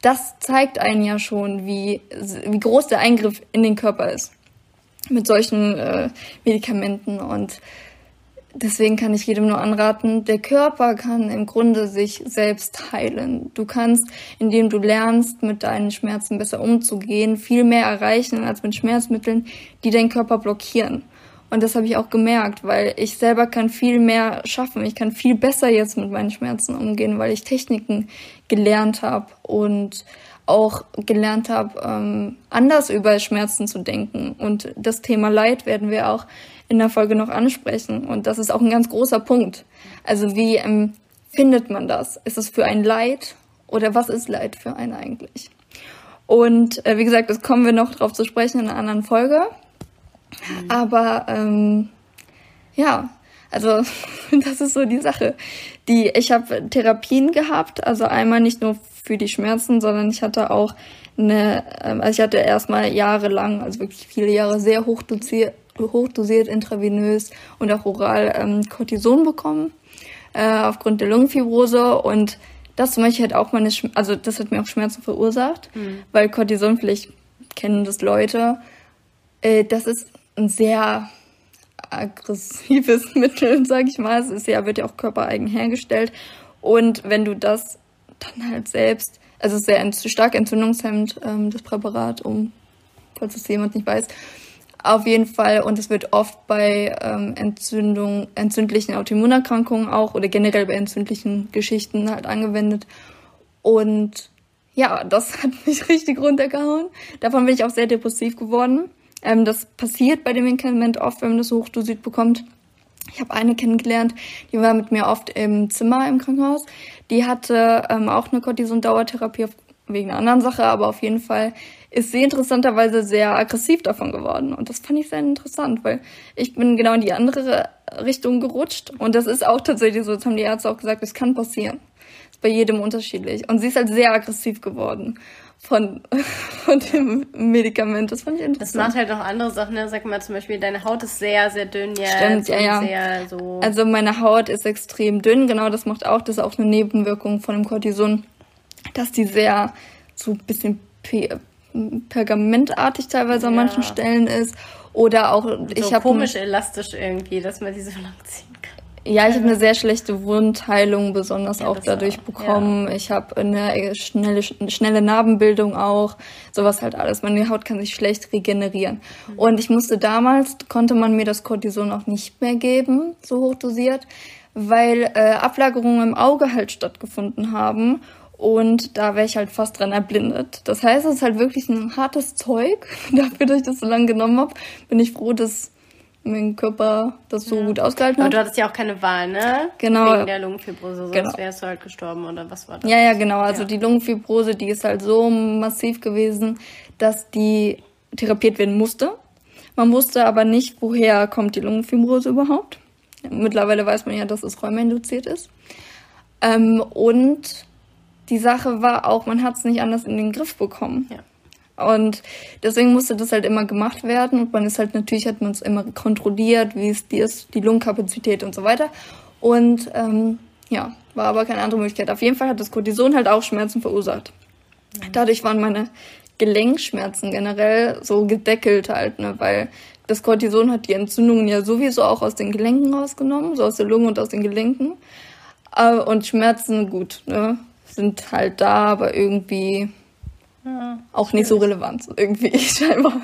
das zeigt einen ja schon, wie, wie groß der Eingriff in den Körper ist mit solchen äh, Medikamenten und Deswegen kann ich jedem nur anraten, der Körper kann im Grunde sich selbst heilen. Du kannst, indem du lernst, mit deinen Schmerzen besser umzugehen, viel mehr erreichen als mit Schmerzmitteln, die deinen Körper blockieren. Und das habe ich auch gemerkt, weil ich selber kann viel mehr schaffen. Ich kann viel besser jetzt mit meinen Schmerzen umgehen, weil ich Techniken gelernt habe und auch gelernt habe, ähm, anders über Schmerzen zu denken. Und das Thema Leid werden wir auch in der Folge noch ansprechen. Und das ist auch ein ganz großer Punkt. Also wie ähm, findet man das? Ist es für ein Leid oder was ist Leid für einen eigentlich? Und äh, wie gesagt, das kommen wir noch drauf zu sprechen in einer anderen Folge. Mhm. Aber ähm, ja, also das ist so die Sache. Die ich habe Therapien gehabt, also einmal nicht nur für die Schmerzen, sondern ich hatte auch eine, ähm, also ich hatte erstmal jahrelang, also wirklich viele Jahre sehr hoch doziert, hochdosiert intravenös und auch oral ähm, Cortison bekommen äh, aufgrund der Lungenfibrose und das zum Beispiel hat auch meine, Sch also das hat mir auch Schmerzen verursacht, mhm. weil Cortison, vielleicht kennen das Leute, äh, das ist ein sehr aggressives Mittel, sag ich mal. Es ist ja, wird ja auch körpereigen hergestellt. Und wenn du das dann halt selbst, also es ist sehr stark entzündungshemmend, ähm, das Präparat, um, falls es jemand nicht weiß, auf jeden Fall, und es wird oft bei ähm, Entzündung, entzündlichen Autoimmunerkrankungen auch oder generell bei entzündlichen Geschichten halt angewendet. Und ja, das hat mich richtig runtergehauen. Davon bin ich auch sehr depressiv geworden. Ähm, das passiert bei dem Medikament oft, wenn man das hochdosiert bekommt. Ich habe eine kennengelernt, die war mit mir oft im Zimmer im Krankenhaus. Die hatte ähm, auch eine Cortison-Dauertherapie wegen einer anderen Sache, aber auf jeden Fall ist sie interessanterweise sehr aggressiv davon geworden. Und das fand ich sehr interessant, weil ich bin genau in die andere Richtung gerutscht. Und das ist auch tatsächlich so, das haben die Ärzte auch gesagt, das kann passieren. Ist bei jedem unterschiedlich. Und sie ist halt sehr aggressiv geworden von, von dem Medikament. Das fand ich interessant. Das macht halt auch andere Sachen. Ne? Sag mal zum Beispiel, deine Haut ist sehr, sehr dünn jetzt. Stimmt, ja, ja. Sehr, so also meine Haut ist extrem dünn. Genau, das macht auch, das ist auch eine Nebenwirkung von dem Cortison, dass die sehr so ein bisschen pergamentartig teilweise an manchen Stellen ist. Oder auch, so ich habe. komisch elastisch irgendwie, dass man die so lang kann. Ja, ich habe eine sehr schlechte Wundheilung besonders ja, auch dadurch auch. bekommen. Ja. Ich habe eine schnelle, schnelle Narbenbildung auch. Sowas halt alles. Meine Haut kann sich schlecht regenerieren. Mhm. Und ich musste damals, konnte man mir das Cortison auch nicht mehr geben, so hochdosiert, weil äh, Ablagerungen im Auge halt stattgefunden haben und da wäre ich halt fast dran erblindet. Das heißt, es ist halt wirklich ein hartes Zeug. Dafür, dass ich das so lange genommen habe, bin ich froh, dass mein Körper das so ja. gut ausgehalten hat. Aber du hattest ja auch keine Wahl, ne? Genau. Wegen der Lungenfibrose, sonst genau. wärst du halt gestorben oder was war das? Ja, ja, genau. Also ja. die Lungenfibrose, die ist halt so massiv gewesen, dass die therapiert werden musste. Man wusste aber nicht, woher kommt die Lungenfibrose überhaupt. Mittlerweile weiß man ja, dass es rheumainduziert ist. Ähm, und die Sache war auch, man hat es nicht anders in den Griff bekommen. Ja. Und deswegen musste das halt immer gemacht werden. Und man ist halt natürlich, hat man es immer kontrolliert, wie es die ist, die Lungenkapazität und so weiter. Und ähm, ja, war aber keine andere Möglichkeit. Auf jeden Fall hat das Cortison halt auch Schmerzen verursacht. Dadurch waren meine Gelenkschmerzen generell so gedeckelt halt, ne, weil das Cortison hat die Entzündungen ja sowieso auch aus den Gelenken rausgenommen, so aus der Lunge und aus den Gelenken. Äh, und Schmerzen, gut, ne, sind halt da, aber irgendwie ja, auch nicht so relevant, irgendwie scheinbar.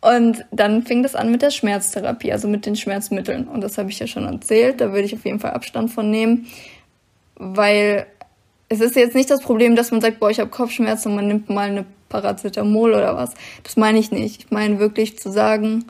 Und dann fing das an mit der Schmerztherapie, also mit den Schmerzmitteln. Und das habe ich ja schon erzählt, da würde ich auf jeden Fall Abstand von nehmen, weil es ist jetzt nicht das Problem, dass man sagt, boah, ich habe Kopfschmerzen und man nimmt mal eine Paracetamol oder was. Das meine ich nicht. Ich meine wirklich zu sagen,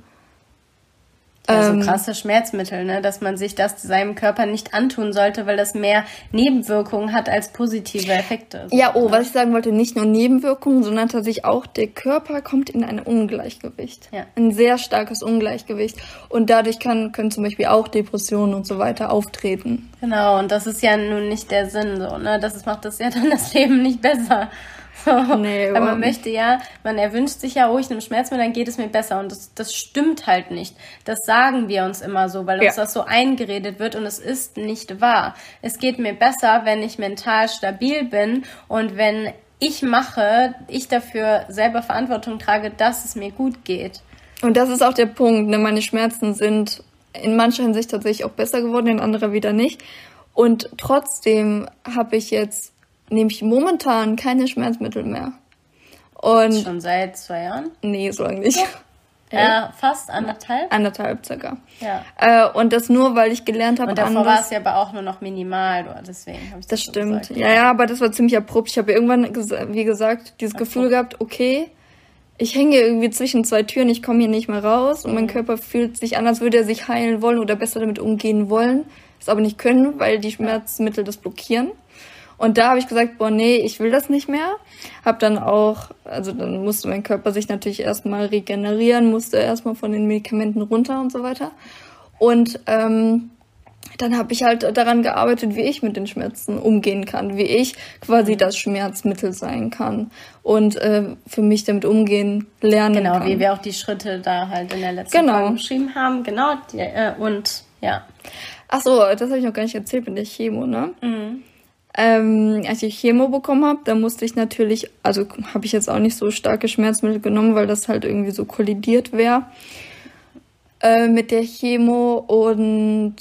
also ähm, krasse Schmerzmittel, ne? dass man sich das seinem Körper nicht antun sollte, weil das mehr Nebenwirkungen hat als positive Effekte. Ja, oh, ne? was ich sagen wollte, nicht nur Nebenwirkungen, sondern tatsächlich auch der Körper kommt in ein Ungleichgewicht. Ja. Ein sehr starkes Ungleichgewicht. Und dadurch kann, können zum Beispiel auch Depressionen und so weiter auftreten. Genau, und das ist ja nun nicht der Sinn so, ne? Das macht das ja dann das Leben nicht besser. Nee, Weil man möchte ja, man erwünscht sich ja, oh, ich nehme Schmerzmittel, dann geht es mir besser. Und das, das stimmt halt nicht. Das sagen wir uns immer so, weil uns das so eingeredet wird und es ist nicht wahr. Es geht mir besser, wenn ich mental stabil bin und wenn ich mache, ich dafür selber Verantwortung trage, dass es mir gut geht. Und das ist auch der Punkt. Ne? Meine Schmerzen sind in mancher Hinsicht tatsächlich auch besser geworden, in anderer wieder nicht. Und trotzdem habe ich jetzt nehme ich momentan keine Schmerzmittel mehr. Und Schon seit zwei Jahren? Nee, so lange nicht. Ja, fast anderthalb? Anderthalb circa. Ja. Äh, und das nur, weil ich gelernt habe. Und davor war es ja aber auch nur noch minimal, deswegen habe ich das Das stimmt. Gesagt. Ja, ja, aber das war ziemlich abrupt. Ich habe irgendwann, wie gesagt, dieses abrupt. Gefühl gehabt, okay, ich hänge irgendwie zwischen zwei Türen, ich komme hier nicht mehr raus und mhm. mein Körper fühlt sich an, als würde er sich heilen wollen oder besser damit umgehen wollen, es aber nicht können, weil die Schmerzmittel das blockieren. Und da habe ich gesagt, boah, nee, ich will das nicht mehr. Hab dann auch, also dann musste mein Körper sich natürlich erstmal regenerieren, musste erstmal von den Medikamenten runter und so weiter. Und ähm, dann habe ich halt daran gearbeitet, wie ich mit den Schmerzen umgehen kann, wie ich quasi das Schmerzmittel sein kann und äh, für mich damit umgehen lernen genau, kann. Genau, wie wir auch die Schritte da halt in der letzten genau. Folge beschrieben haben. Genau, die, äh, und ja. Ach so, das habe ich noch gar nicht erzählt mit der Chemo, ne? Mhm. Ähm, als ich Chemo bekommen habe, da musste ich natürlich, also habe ich jetzt auch nicht so starke Schmerzmittel genommen, weil das halt irgendwie so kollidiert wäre äh, mit der Chemo und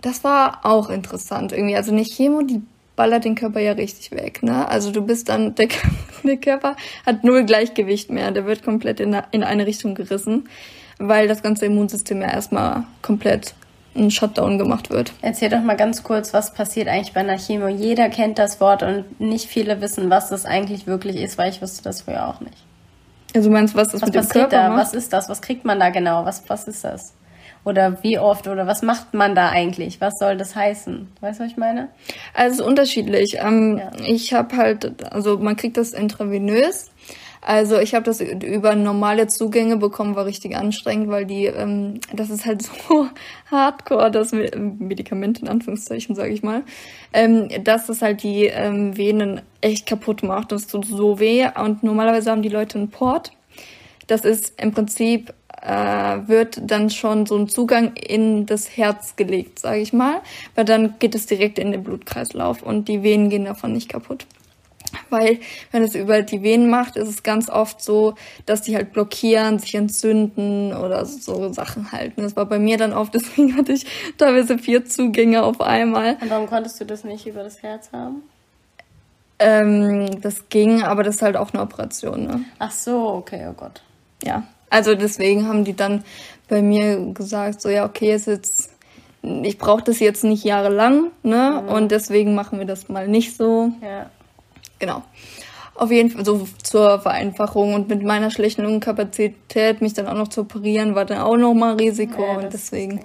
das war auch interessant irgendwie. Also eine Chemo, die ballert den Körper ja richtig weg, ne? Also du bist dann, der, der Körper hat null Gleichgewicht mehr, der wird komplett in, in eine Richtung gerissen, weil das ganze Immunsystem ja erstmal komplett ein Shutdown gemacht wird. Erzähl doch mal ganz kurz, was passiert eigentlich bei einer Chemo. Jeder kennt das Wort und nicht viele wissen, was das eigentlich wirklich ist, weil ich wusste das früher auch nicht. Also meinst du, was das was mit dem Körper da? Macht? Was ist das? Was kriegt man da genau? Was, was ist das? Oder wie oft oder was macht man da eigentlich? Was soll das heißen? Weißt du, was ich meine? Also unterschiedlich. Ähm, ja. Ich habe halt, also man kriegt das intravenös. Also ich habe das über normale Zugänge bekommen, war richtig anstrengend, weil die, ähm, das ist halt so hardcore, das Medikament in Anführungszeichen, sage ich mal, ähm, dass das halt die ähm, Venen echt kaputt macht. Das tut so weh und normalerweise haben die Leute einen Port. Das ist im Prinzip äh, wird dann schon so ein Zugang in das Herz gelegt, sage ich mal, weil dann geht es direkt in den Blutkreislauf und die Venen gehen davon nicht kaputt. Weil, wenn es über die Venen macht, ist es ganz oft so, dass die halt blockieren, sich entzünden oder so Sachen halten. Das war bei mir dann oft, deswegen hatte ich teilweise vier Zugänge auf einmal. Und warum konntest du das nicht über das Herz haben? Ähm, das ging, aber das ist halt auch eine Operation, ne? Ach so, okay, oh Gott. Ja, also deswegen haben die dann bei mir gesagt, so ja, okay, ist jetzt ich brauche das jetzt nicht jahrelang, ne? Mhm. Und deswegen machen wir das mal nicht so. Ja. Genau. Auf jeden Fall so zur Vereinfachung und mit meiner schlechten Lungenkapazität mich dann auch noch zu operieren, war dann auch nochmal Risiko ja, und deswegen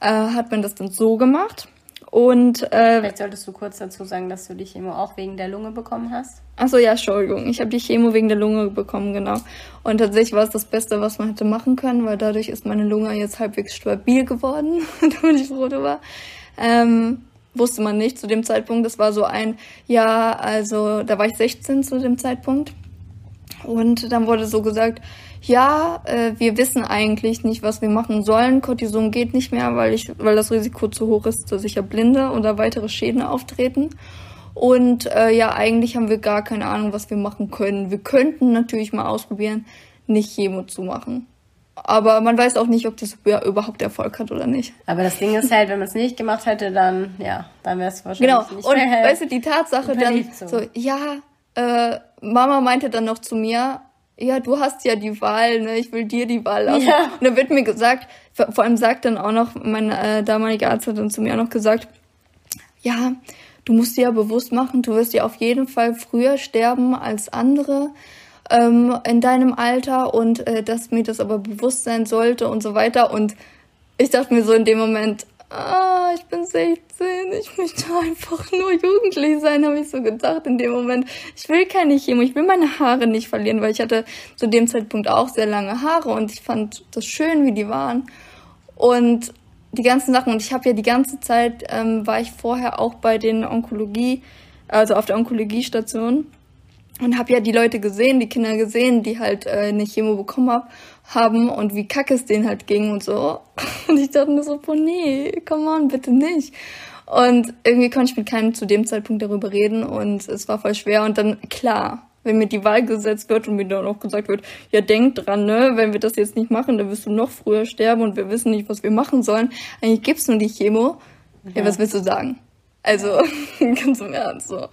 äh, hat man das dann so gemacht. Und äh, vielleicht solltest du kurz dazu sagen, dass du die Chemo auch wegen der Lunge bekommen hast. Achso, ja, Entschuldigung. Ich habe die Chemo wegen der Lunge bekommen, genau. Und tatsächlich war es das Beste, was man hätte machen können, weil dadurch ist meine Lunge jetzt halbwegs stabil geworden, da bin ich froh drüber. Ähm, wusste man nicht zu dem Zeitpunkt. Das war so ein, ja, also da war ich 16 zu dem Zeitpunkt. Und dann wurde so gesagt, ja, äh, wir wissen eigentlich nicht, was wir machen sollen. Cortison geht nicht mehr, weil ich, weil das Risiko zu hoch ist, dass ich Blinde oder weitere Schäden auftreten. Und äh, ja, eigentlich haben wir gar keine Ahnung, was wir machen können. Wir könnten natürlich mal ausprobieren, nicht Chemo zu machen. Aber man weiß auch nicht, ob das überhaupt Erfolg hat oder nicht. Aber das Ding ist halt, wenn man es nicht gemacht hätte, dann, ja, dann wäre es wahrscheinlich genau. nicht Und mehr weißt du, die Tatsache dann so, so ja, äh, Mama meinte dann noch zu mir, ja, du hast ja die Wahl, ne? Ich will dir die Wahl lassen. Ja. Und dann wird mir gesagt, vor allem sagt dann auch noch, mein äh, damaliger Arzt hat dann zu mir auch noch gesagt, ja, du musst dir ja bewusst machen, du wirst ja auf jeden Fall früher sterben als andere ähm, in deinem Alter und äh, dass mir das aber bewusst sein sollte und so weiter. Und ich dachte mir so in dem Moment, ah, ich bin 16, ich möchte einfach nur jugendlich sein, habe ich so gedacht in dem Moment. Ich will keine Chemo, ich will meine Haare nicht verlieren, weil ich hatte zu dem Zeitpunkt auch sehr lange Haare und ich fand das schön, wie die waren. Und die ganzen Sachen, und ich habe ja die ganze Zeit, ähm, war ich vorher auch bei den Onkologie, also auf der Onkologiestation und habe ja die Leute gesehen, die Kinder gesehen, die halt äh, eine Chemo bekommen hab, haben und wie kacke es denen halt ging und so. Und ich dachte mir so, boah, nee, come on, bitte nicht. Und irgendwie konnte ich mit keinem zu dem Zeitpunkt darüber reden und es war voll schwer. Und dann, klar, wenn mir die Wahl gesetzt wird und mir dann auch gesagt wird, ja, denk dran, ne, wenn wir das jetzt nicht machen, dann wirst du noch früher sterben und wir wissen nicht, was wir machen sollen. Eigentlich gibt's nur die Chemo. Ja, ja was willst du sagen? Also, ganz im Ernst, so.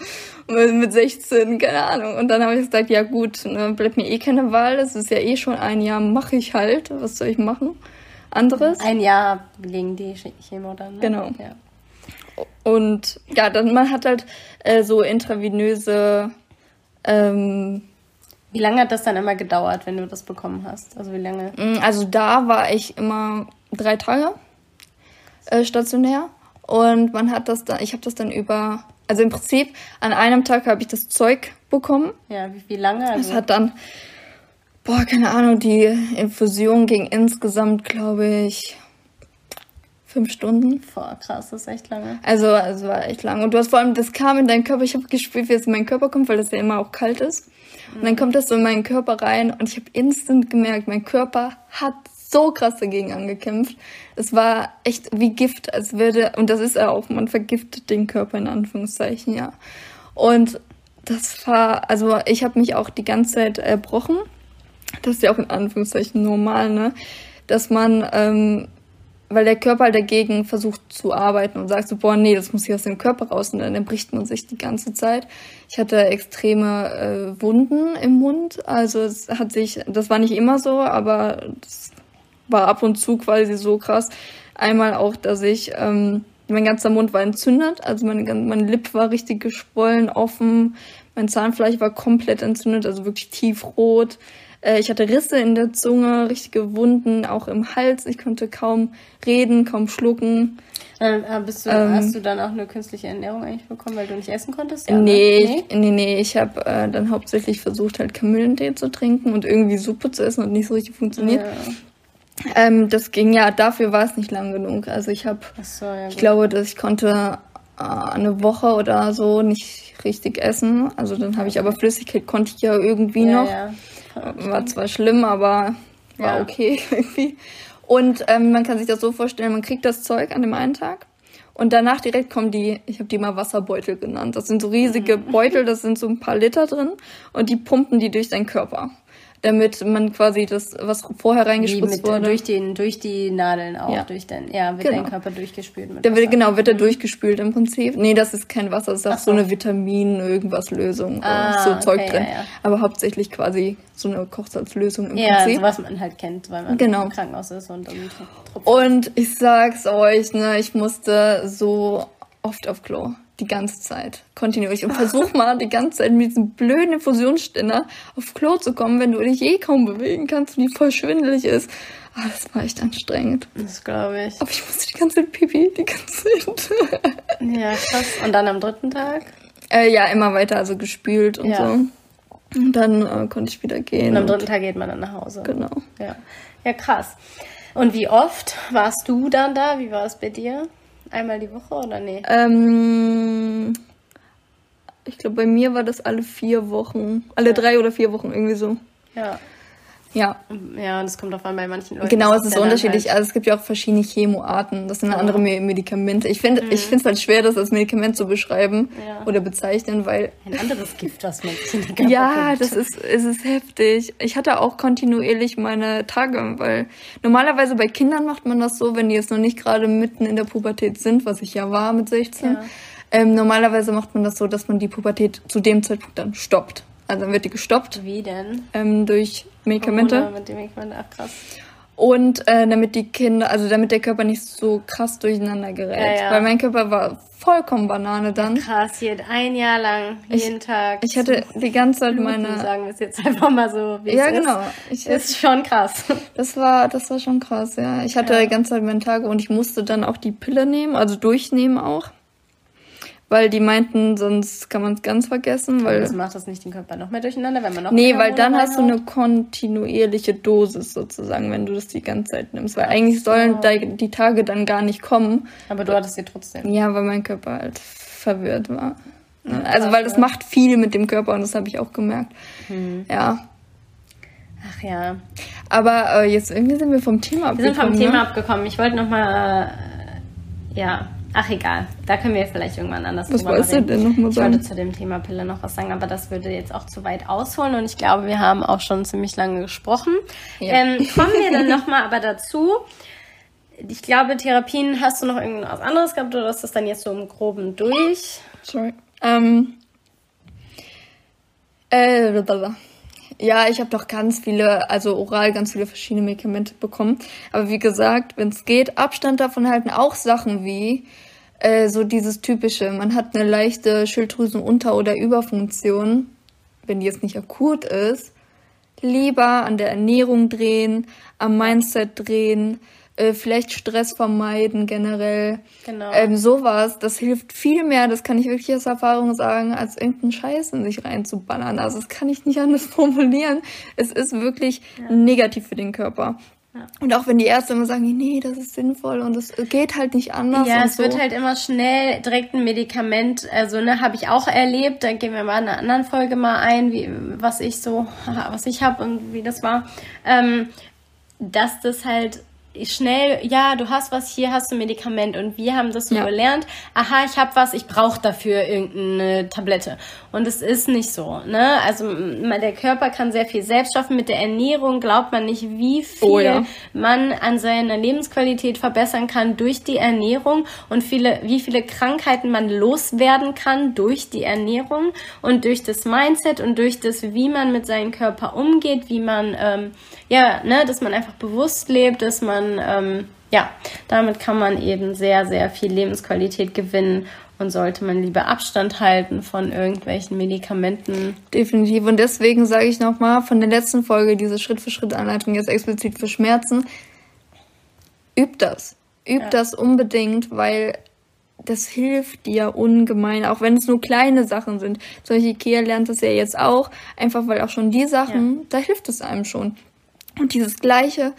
Und mit 16, keine Ahnung. Und dann habe ich gesagt, ja gut, ne, bleibt mir eh keine Wahl. Das ist ja eh schon ein Jahr, mache ich halt. Was soll ich machen? Anderes? Ein Jahr gegen die Chemo dann. Ne? Genau. Ja. Und ja, dann man hat halt äh, so intravenöse. Ähm, wie lange hat das dann immer gedauert, wenn du das bekommen hast? Also wie lange? Mm, also da war ich immer drei Tage äh, stationär. Und man hat das dann, ich habe das dann über, also im Prinzip an einem Tag habe ich das Zeug bekommen. Ja, wie, wie lange? Also? Das hat dann, boah, keine Ahnung, die Infusion ging insgesamt, glaube ich, fünf Stunden. Boah, krass, das ist echt lange. Also, es war echt lang. Und du hast vor allem, das kam in deinen Körper, ich habe gespürt, wie es in meinen Körper kommt, weil das ja immer auch kalt ist. Und dann mhm. kommt das so in meinen Körper rein und ich habe instant gemerkt, mein Körper hat so krass dagegen angekämpft. Es war echt wie Gift, als würde, und das ist ja auch, man vergiftet den Körper in Anführungszeichen, ja. Und das war, also ich habe mich auch die ganze Zeit erbrochen. Das ist ja auch in Anführungszeichen normal, ne? Dass man, ähm, weil der Körper halt dagegen versucht zu arbeiten und sagt so, boah, nee, das muss hier aus dem Körper raus und dann erbricht man sich die ganze Zeit. Ich hatte extreme äh, Wunden im Mund, also es hat sich, das war nicht immer so, aber das war ab und zu quasi so krass. Einmal auch, dass ich, ähm, mein ganzer Mund war entzündet, also meine, mein Lip war richtig geschwollen, offen, mein Zahnfleisch war komplett entzündet, also wirklich tiefrot. Äh, ich hatte Risse in der Zunge, richtige Wunden, auch im Hals. Ich konnte kaum reden, kaum schlucken. Dann, äh, bist du, ähm, hast du dann auch eine künstliche Ernährung eigentlich bekommen, weil du nicht essen konntest? Ja, nee, nee, nee, nee. Ich habe äh, dann hauptsächlich versucht, halt Kamillentee zu trinken und irgendwie Suppe zu essen und nicht so richtig funktioniert. Ja. Ähm, das ging ja, dafür war es nicht lang genug. Also ich habe, so, ja, ich glaube, dass ich konnte äh, eine Woche oder so nicht richtig essen. Also dann habe ich aber Flüssigkeit konnte ich ja irgendwie ja, noch. Ja. War zwar schlimm, aber war okay irgendwie. Und ähm, man kann sich das so vorstellen, man kriegt das Zeug an dem einen Tag und danach direkt kommen die, ich habe die mal Wasserbeutel genannt. Das sind so riesige mhm. Beutel, das sind so ein paar Liter drin und die pumpen die durch deinen Körper damit man quasi das, was vorher reingespritzt wurde. Durch, den, durch die Nadeln auch, ja. durch den, ja, wird genau. dein Körper durchgespült mit wird, Genau, wird er mhm. durchgespült im Prinzip. Nee, das ist kein Wasser, das ist auch so. so eine Vitamin-Irgendwas-Lösung, ah, so Zeug okay, drin. Ja, ja. Aber hauptsächlich quasi so eine Kochsalzlösung im ja, Prinzip. Ja, so was man halt kennt, weil man genau. im Krankenhaus ist und Und ich sag's euch, ne, ich musste so oft auf Klo die ganze Zeit, kontinuierlich. Und versuch mal die ganze Zeit mit diesem blöden Infusionsständer auf Klo zu kommen, wenn du dich eh kaum bewegen kannst und die voll schwindelig ist. Ah, das war echt anstrengend. Das glaube ich. Aber ich musste die ganze Zeit pipi, die ganze Zeit. ja, krass. Und dann am dritten Tag? Äh, ja, immer weiter, also gespült und ja. so. Und dann äh, konnte ich wieder gehen. Und am dritten Tag geht man dann nach Hause. Genau. Ja, ja krass. Und wie oft warst du dann da? Wie war es bei dir? Einmal die Woche oder nee? Ähm, ich glaube, bei mir war das alle vier Wochen. Alle ja. drei oder vier Wochen irgendwie so. Ja. Ja. Ja, das kommt auch an bei manchen Leuten. Genau, es ist so unterschiedlich. Halt also es gibt ja auch verschiedene Chemoarten. Das sind ja. andere Medikamente. Ich finde, mhm. ich finde es halt schwer, das als Medikament zu beschreiben ja. oder bezeichnen, weil. Ein anderes Gift, was man Ja, das ist, es ist heftig. Ich hatte auch kontinuierlich meine Tage, weil normalerweise bei Kindern macht man das so, wenn die jetzt noch nicht gerade mitten in der Pubertät sind, was ich ja war mit 16. Ja. Ähm, normalerweise macht man das so, dass man die Pubertät zu dem Zeitpunkt dann stoppt. Also dann wird die gestoppt. Wie denn? Ähm, durch Medikamente. Oh, mit den Medikamenten, ach krass. Und äh, damit die Kinder, also damit der Körper nicht so krass durcheinander gerät. Ja, ja. Weil mein Körper war vollkommen Banane dann. Krass, jeden, ein Jahr lang, jeden ich, Tag. Ich hatte die ganze Zeit meine. Sagen wir es jetzt einfach mal so, wie ja, es genau. ist. Genau. Ist schon krass. Das war, das war schon krass, ja. Ich hatte ja. die ganze Zeit meine Tage und ich musste dann auch die Pille nehmen, also durchnehmen auch weil die meinten, sonst kann man es ganz vergessen. Weil das macht das nicht den Körper noch mehr durcheinander, wenn man noch Nee, weil dann hast du eine kontinuierliche Dosis sozusagen, wenn du das die ganze Zeit nimmst. Weil eigentlich sollen oh. die Tage dann gar nicht kommen. Aber du hattest sie trotzdem. Ja, weil mein Körper halt verwirrt war. Also weil das macht viel mit dem Körper und das habe ich auch gemerkt. Hm. Ja. Ach ja. Aber äh, jetzt irgendwie sind wir vom Thema abgekommen. Wir sind vom Thema ne? abgekommen. Ich wollte noch mal, äh, ja, Ach egal, da können wir vielleicht irgendwann anders was drüber reden. Was du denn nochmal sagen? Ich wollte zu dem Thema Pille noch was sagen, aber das würde jetzt auch zu weit ausholen und ich glaube, wir haben auch schon ziemlich lange gesprochen. Ja. Ähm, kommen wir dann nochmal aber dazu. Ich glaube, Therapien hast du noch irgendwas anderes gehabt oder ist das dann jetzt so im Groben durch? Sorry. Ähm, äh, ja, ich habe doch ganz viele, also oral ganz viele verschiedene Medikamente bekommen. Aber wie gesagt, wenn es geht, Abstand davon halten. Auch Sachen wie äh, so dieses typische, man hat eine leichte Schilddrüsenunter- oder Überfunktion, wenn die jetzt nicht akut ist, lieber an der Ernährung drehen, am Mindset drehen äh, vielleicht Stress vermeiden generell. Genau. Ähm, sowas, das hilft viel mehr, das kann ich wirklich aus Erfahrung sagen, als irgendeinen Scheiß in sich reinzuballern. Also das kann ich nicht anders formulieren. Es ist wirklich ja. negativ für den Körper. Ja. Und auch wenn die Ärzte immer sagen, nee, das ist sinnvoll und es geht halt nicht anders. Ja, es so. wird halt immer schnell direkt ein Medikament, also ne, habe ich auch erlebt. Da gehen wir mal in einer anderen Folge mal ein, wie was ich so, was ich habe und wie das war, ähm, dass das halt schnell, ja, du hast was, hier hast du ein Medikament und wir haben das so ja. gelernt, aha, ich habe was, ich brauche dafür irgendeine Tablette. Und es ist nicht so, ne? Also der Körper kann sehr viel selbst schaffen. Mit der Ernährung glaubt man nicht, wie viel oh, ja. man an seiner Lebensqualität verbessern kann durch die Ernährung und viele, wie viele Krankheiten man loswerden kann durch die Ernährung und durch das Mindset und durch das, wie man mit seinem Körper umgeht, wie man, ähm, ja, ne, dass man einfach bewusst lebt, dass man, ähm, ja, damit kann man eben sehr, sehr viel Lebensqualität gewinnen und sollte man lieber Abstand halten von irgendwelchen Medikamenten. Definitiv. Und deswegen sage ich nochmal von der letzten Folge, diese Schritt-für-Schritt-Anleitung jetzt explizit für Schmerzen, übt das. Übt ja. das unbedingt, weil das hilft dir ungemein, auch wenn es nur kleine Sachen sind. Solche Ikea lernt es ja jetzt auch, einfach weil auch schon die Sachen, ja. da hilft es einem schon. Und dieses gleiche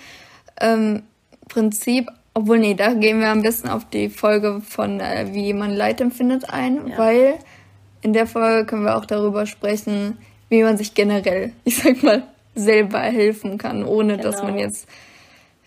ähm, Prinzip obwohl, nee, da gehen wir am besten auf die Folge von, äh, wie man Leid empfindet ein, ja. weil in der Folge können wir auch darüber sprechen, wie man sich generell, ich sag mal, selber helfen kann, ohne genau. dass man jetzt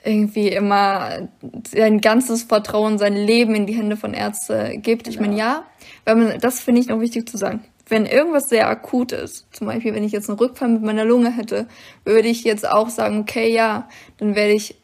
irgendwie immer sein ganzes Vertrauen, sein Leben in die Hände von Ärzten gibt. Genau. Ich meine, ja, weil man, das finde ich noch wichtig zu sagen. Wenn irgendwas sehr akut ist, zum Beispiel wenn ich jetzt einen Rückfall mit meiner Lunge hätte, würde ich jetzt auch sagen, okay, ja, dann werde ich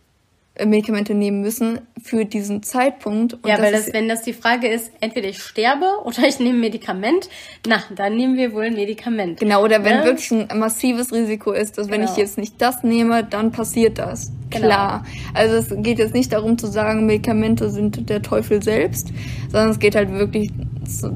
Medikamente nehmen müssen für diesen Zeitpunkt. Und ja, weil das, wenn das die Frage ist, entweder ich sterbe oder ich nehme Medikament, na, dann nehmen wir wohl ein Medikament. Genau, oder wenn ne? wirklich ein massives Risiko ist, dass genau. wenn ich genau. jetzt nicht das nehme, dann passiert das. Genau. Klar. Also es geht jetzt nicht darum zu sagen, Medikamente sind der Teufel selbst, sondern es geht halt wirklich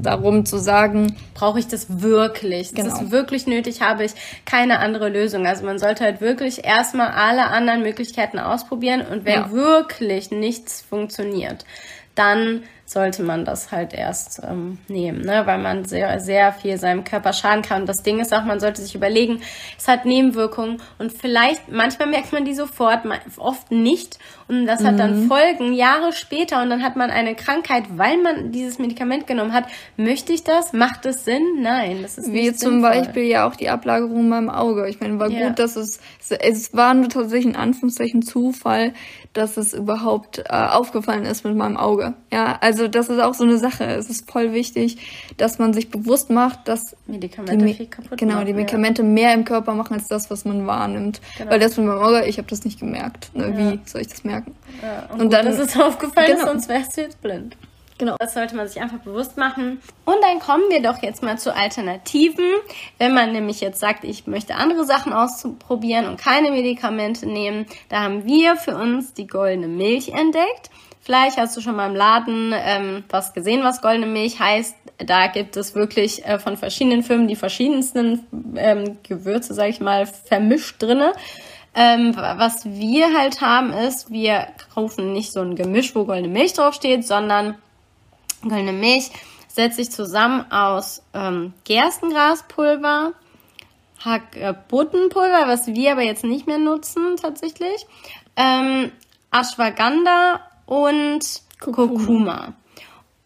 darum zu sagen, brauche ich das wirklich? Genau. Das ist wirklich nötig, habe ich keine andere Lösung. Also man sollte halt wirklich erstmal alle anderen Möglichkeiten ausprobieren und wenn ja. wirklich nichts funktioniert, dann sollte man das halt erst ähm, nehmen, ne? weil man sehr, sehr viel seinem Körper schaden kann. Und das Ding ist auch, man sollte sich überlegen, es hat Nebenwirkungen und vielleicht, manchmal merkt man die sofort, oft nicht. Und das hat dann mhm. Folgen Jahre später und dann hat man eine Krankheit, weil man dieses Medikament genommen hat. Möchte ich das? Macht es Sinn? Nein, das ist Wie nicht zum sinnvoll. Beispiel ja auch die Ablagerung beim Auge. Ich meine, war ja. gut, dass es, es war nur tatsächlich in Anführungszeichen Zufall, dass es überhaupt äh, aufgefallen ist mit meinem Auge. Ja, also das ist auch so eine Sache. Es ist voll wichtig, dass man sich bewusst macht, dass Medikamente die, kaputt genau die Medikamente ja. mehr im Körper machen als das, was man wahrnimmt. Genau. Weil das mit meinem Auge, ich habe das nicht gemerkt. Ne? Ja. Wie soll ich das merken? Ja, und, und gut, dann, dass es aufgefallen genau. ist, sonst wärst du jetzt blind. Genau. Das sollte man sich einfach bewusst machen. Und dann kommen wir doch jetzt mal zu Alternativen. Wenn man nämlich jetzt sagt, ich möchte andere Sachen ausprobieren und keine Medikamente nehmen, da haben wir für uns die goldene Milch entdeckt. Vielleicht hast du schon mal im Laden ähm, was gesehen, was goldene Milch heißt. Da gibt es wirklich äh, von verschiedenen Firmen die verschiedensten ähm, Gewürze, sag ich mal, vermischt drinne. Ähm, was wir halt haben ist, wir kaufen nicht so ein Gemisch, wo goldene Milch draufsteht, sondern Goldene Milch setzt sich zusammen aus ähm, Gerstengraspulver, Hagebuttenpulver, was wir aber jetzt nicht mehr nutzen tatsächlich, ähm, Ashwagandha und Kurkuma. Kurkuma.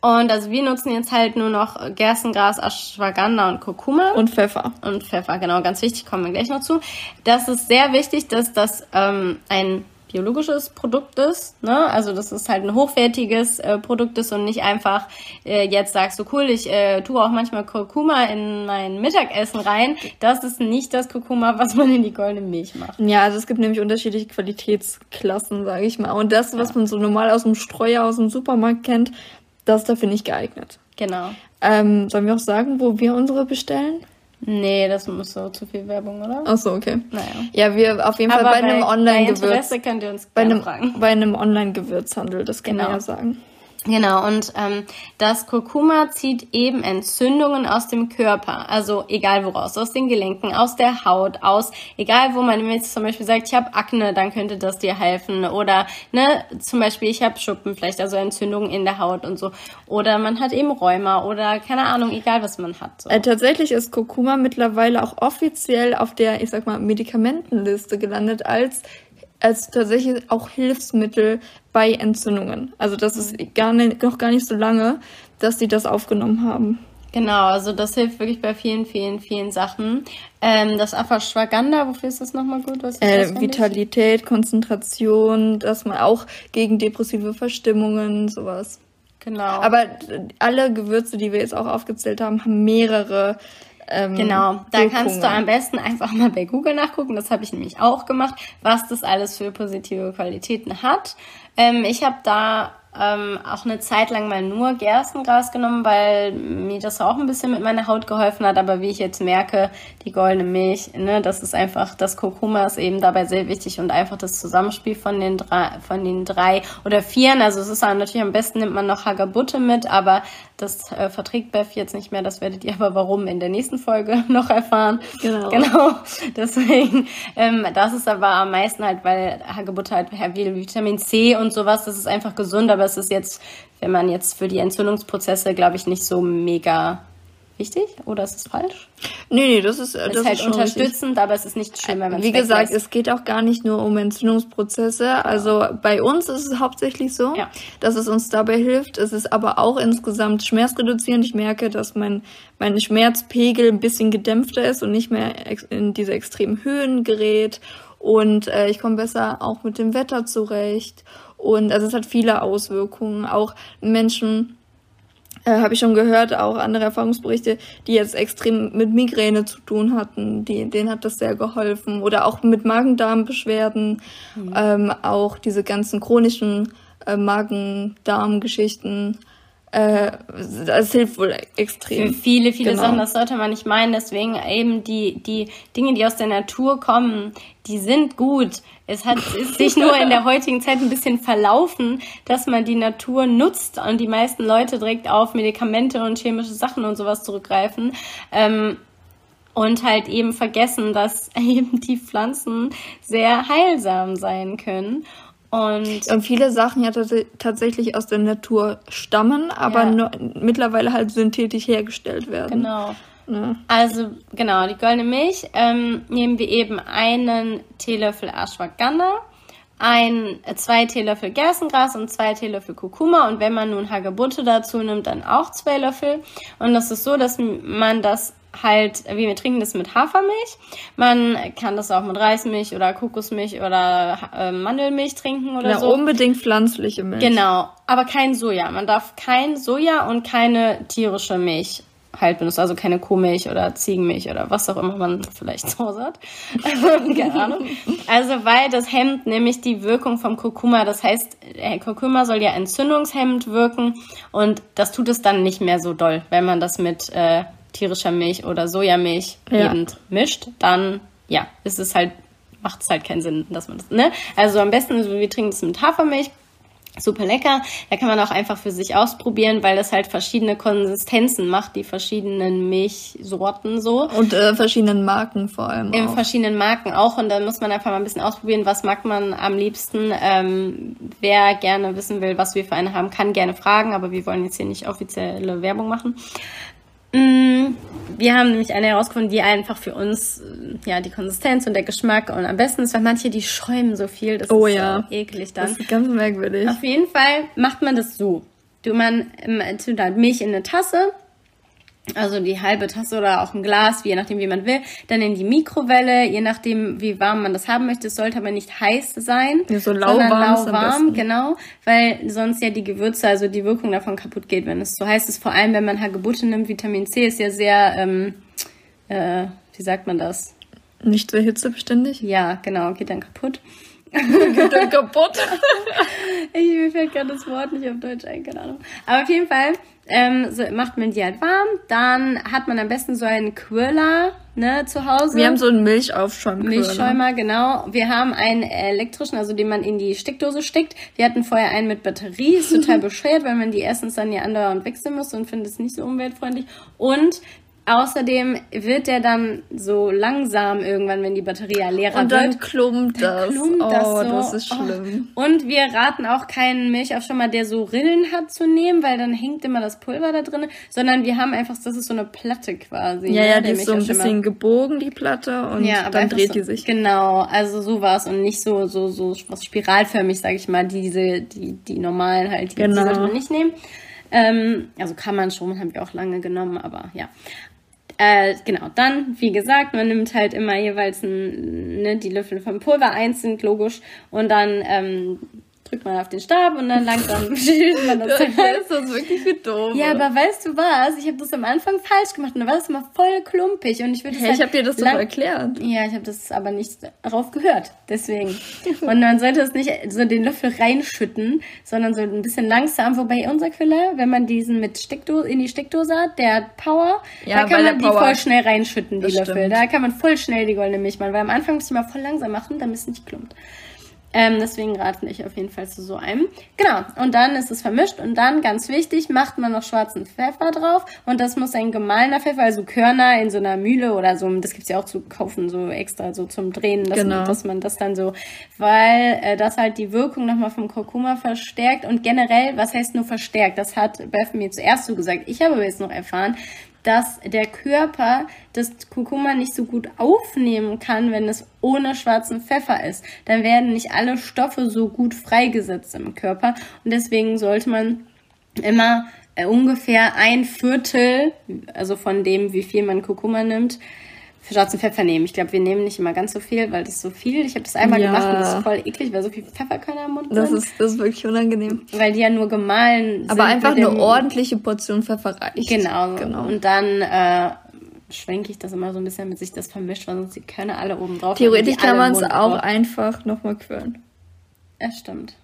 Und also wir nutzen jetzt halt nur noch Gerstengras, Ashwagandha und Kurkuma. Und Pfeffer. Und Pfeffer, genau, ganz wichtig, kommen wir gleich noch zu. Das ist sehr wichtig, dass das ähm, ein biologisches Produkt ist. Ne? Also dass es halt ein hochwertiges äh, Produkt ist und nicht einfach äh, jetzt sagst du, cool, ich äh, tue auch manchmal Kurkuma in mein Mittagessen rein. Das ist nicht das Kurkuma, was man in die goldene Milch macht. Ja, also es gibt nämlich unterschiedliche Qualitätsklassen, sage ich mal. Und das, was ja. man so normal aus dem Streuer aus dem Supermarkt kennt, das ist dafür nicht geeignet. Genau. Ähm, sollen wir auch sagen, wo wir unsere bestellen? Nee, das muss so zu viel Werbung, oder? Ach so, okay. Naja. Ja, wir auf jeden Fall bei, bei einem Online-Gewürz. könnt ihr uns bei einem, fragen. Bei einem Online-Gewürzhandel, das kann genau. man ja sagen. Genau, und ähm, das Kurkuma zieht eben Entzündungen aus dem Körper, also egal woraus, aus den Gelenken, aus der Haut, aus, egal wo man jetzt zum Beispiel sagt, ich habe Akne, dann könnte das dir helfen. Oder ne, zum Beispiel, ich habe Schuppen, vielleicht also Entzündungen in der Haut und so. Oder man hat eben Rheuma oder keine Ahnung, egal was man hat. So. Äh, tatsächlich ist Kurkuma mittlerweile auch offiziell auf der, ich sag mal, Medikamentenliste gelandet als als tatsächlich auch Hilfsmittel bei Entzündungen. Also das ist mhm. gar nicht, noch gar nicht so lange, dass die das aufgenommen haben. Genau, also das hilft wirklich bei vielen, vielen, vielen Sachen. Ähm, das Ashwagandha, wofür ist das nochmal gut? Was äh, Vitalität, Konzentration, dass man auch gegen depressive Verstimmungen, sowas. Genau. Aber alle Gewürze, die wir jetzt auch aufgezählt haben, haben mehrere ähm, genau, da Wirkungen. kannst du am besten einfach mal bei Google nachgucken. Das habe ich nämlich auch gemacht, was das alles für positive Qualitäten hat. Ähm, ich habe da ähm, auch eine Zeit lang mal nur Gerstengras genommen, weil mir das auch ein bisschen mit meiner Haut geholfen hat. Aber wie ich jetzt merke, die goldene Milch, ne, das ist einfach, das Kurkuma ist eben dabei sehr wichtig und einfach das Zusammenspiel von den drei, von den drei oder vieren. Also es ist natürlich am besten nimmt man noch Hagabutte mit, aber das äh, verträgt Beth jetzt nicht mehr. Das werdet ihr aber warum in der nächsten Folge noch erfahren. Genau. Genau. Deswegen, ähm, das ist aber am meisten halt, weil Hagebutte halt viel Vitamin C und sowas, das ist einfach gesund, aber es ist jetzt, wenn man jetzt für die Entzündungsprozesse, glaube ich, nicht so mega wichtig oder ist es falsch? Nee, nee, das ist, das ist halt unterstützend, richtig. aber es ist nicht schön, wenn man Wie gesagt, es geht auch gar nicht nur um Entzündungsprozesse. Also bei uns ist es hauptsächlich so, ja. dass es uns dabei hilft. Es ist aber auch insgesamt schmerzreduzierend. Ich merke, dass mein, mein Schmerzpegel ein bisschen gedämpfter ist und nicht mehr in diese extremen Höhen gerät. Und äh, ich komme besser auch mit dem Wetter zurecht. Und also es hat viele Auswirkungen. Auch Menschen, äh, habe ich schon gehört, auch andere Erfahrungsberichte, die jetzt extrem mit Migräne zu tun hatten, die, denen hat das sehr geholfen. Oder auch mit Magen-Darm-Beschwerden, mhm. ähm, auch diese ganzen chronischen äh, Magen-Darm-Geschichten. Äh, das hilft wohl extrem. Für viele, viele genau. Sachen, das sollte man nicht meinen. Deswegen eben die, die Dinge, die aus der Natur kommen, die sind gut. Es hat ist sich nur in der heutigen Zeit ein bisschen verlaufen, dass man die Natur nutzt und die meisten Leute direkt auf Medikamente und chemische Sachen und sowas zurückgreifen. Ähm, und halt eben vergessen, dass eben die Pflanzen sehr heilsam sein können. Und, und viele Sachen ja tatsächlich aus der Natur stammen, aber ja. nur, mittlerweile halt synthetisch hergestellt werden. Genau. Ja. Also genau, die goldene Milch ähm, nehmen wir eben einen Teelöffel Ashwagandha, ein, äh, zwei Teelöffel Gerstengras und zwei Teelöffel Kurkuma und wenn man nun Hagebutte dazu nimmt, dann auch zwei Löffel. Und das ist so, dass man das halt, wie wir trinken das mit Hafermilch. Man kann das auch mit Reismilch oder Kokosmilch oder äh, Mandelmilch trinken oder ja, so. unbedingt pflanzliche Milch. Genau, aber kein Soja. Man darf kein Soja und keine tierische Milch halt benutzt, also keine Kuhmilch oder Ziegenmilch oder was auch immer man vielleicht zu Hause hat. keine Ahnung. Also weil das hemmt nämlich die Wirkung vom Kurkuma. Das heißt, Kurkuma soll ja entzündungshemmend wirken und das tut es dann nicht mehr so doll, wenn man das mit äh, tierischer Milch oder Sojamilch ja. eben mischt, dann ja, ist es halt, macht es halt keinen Sinn, dass man das, ne? Also am besten, wir trinken es mit Hafermilch, super lecker. Da kann man auch einfach für sich ausprobieren, weil das halt verschiedene Konsistenzen macht, die verschiedenen Milchsorten so. Und äh, verschiedenen Marken vor allem. In auch. verschiedenen Marken auch. Und dann muss man einfach mal ein bisschen ausprobieren, was mag man am liebsten. Ähm, wer gerne wissen will, was wir für eine haben, kann gerne fragen, aber wir wollen jetzt hier nicht offizielle Werbung machen. Mm, wir haben nämlich eine herausgefunden, die einfach für uns, ja, die Konsistenz und der Geschmack und am besten ist, weil manche, die schäumen so viel, das oh, ist ja. so eklig dann. Das ist ganz merkwürdig. Auf jeden Fall macht man das so. Du, man tut halt Milch in eine Tasse, also die halbe Tasse oder auch ein Glas, je nachdem, wie man will. Dann in die Mikrowelle, je nachdem, wie warm man das haben möchte. Es sollte aber nicht heiß sein, ja, so lauwarm, lauwarm genau, weil sonst ja die Gewürze, also die Wirkung davon kaputt geht, wenn es so heiß ist. Vor allem, wenn man Hagebutte nimmt, Vitamin C ist ja sehr, ähm, äh, wie sagt man das? Nicht sehr hitzebeständig? Ja, genau, geht dann kaputt. geht dann kaputt? ich, mir fällt gerade das Wort nicht auf Deutsch ein, keine Ahnung. Aber auf jeden Fall ähm, so macht man die halt warm. Dann hat man am besten so einen Quirler ne, zu Hause. Wir haben so einen Milchaufschäumer. Milchschäumer, genau. Wir haben einen elektrischen, also den man in die Steckdose steckt. Wir hatten vorher einen mit Batterie. Ist total bescheuert, weil man die erstens dann ja andauernd wechseln muss und findet es nicht so umweltfreundlich. Und Außerdem wird der dann so langsam irgendwann, wenn die Batterie ja leerer und dann wird. Klumpt dann das. klumpt das. Oh, so. das ist schlimm. Oh. Und wir raten auch keinen Milchaufschäumer, der so Rillen hat, zu nehmen, weil dann hängt immer das Pulver da drin. Sondern wir haben einfach, das ist so eine Platte quasi. Ja, ne, ja, die ist so ein bisschen gebogen, die Platte, und ja, dann dreht so, die sich. Genau, also so war es und nicht so, so, so was spiralförmig, sag ich mal, diese, die, die normalen halt, die, genau. die sollte man nicht nehmen. Ähm, also kann man schon, haben wir auch lange genommen, aber ja. Äh, genau, dann, wie gesagt, man nimmt halt immer jeweils ein, ne, die Löffel vom Pulver einzeln, logisch, und dann ähm, drückt man auf den Stab und dann langsam schüttelt man das. dann rein. ist das wirklich für doof. Ja, aber weißt du was? Ich habe das am Anfang falsch gemacht und dann war das immer voll klumpig und ich würde hey, halt Ich habe dir das doch erklärt. Ja, ich habe das aber nicht darauf gehört, deswegen. und man sollte es nicht so den Löffel reinschütten, sondern so ein bisschen langsam, wobei unser Quiller, wenn man diesen mit Steckdose in die Steckdose hat, der hat Power, ja, da kann man die Power. voll schnell reinschütten, die das Löffel. Stimmt. Da kann man voll schnell die goldene Milch machen, weil am Anfang muss ich mal voll langsam machen, damit es nicht klumpt. Ähm, deswegen rate ich auf jeden Fall zu so einem. Genau, und dann ist es vermischt und dann, ganz wichtig, macht man noch schwarzen Pfeffer drauf und das muss ein gemahlener Pfeffer, also Körner in so einer Mühle oder so, das gibt's ja auch zu kaufen, so extra so zum Drehen, dass, genau. man, dass man das dann so, weil äh, das halt die Wirkung nochmal vom Kurkuma verstärkt und generell, was heißt nur verstärkt, das hat Beth mir zuerst so gesagt, ich habe jetzt noch erfahren, dass der Körper das Kurkuma nicht so gut aufnehmen kann, wenn es ohne schwarzen Pfeffer ist. Dann werden nicht alle Stoffe so gut freigesetzt im Körper und deswegen sollte man immer äh, ungefähr ein Viertel, also von dem, wie viel man Kurkuma nimmt, schwarzen Pfeffer nehmen. Ich glaube, wir nehmen nicht immer ganz so viel, weil das ist so viel. Ich habe das einmal Ja. gemacht und das ist voll eklig, weil so viel Pfefferkörner im Mund Das sind. ist, das ist wirklich unangenehm. weil die ja nur gemahlen sind. Aber einfach eine ordentliche Portion Pfeffer reicht. Genau. genau. Und dann äh, schwenke ich das immer so ein bisschen, damit sich das vermischt, weil sonst die Körner alle oben drauf Theoretisch kann man es auch einfach nochmal quirlen. Ja, stimmt.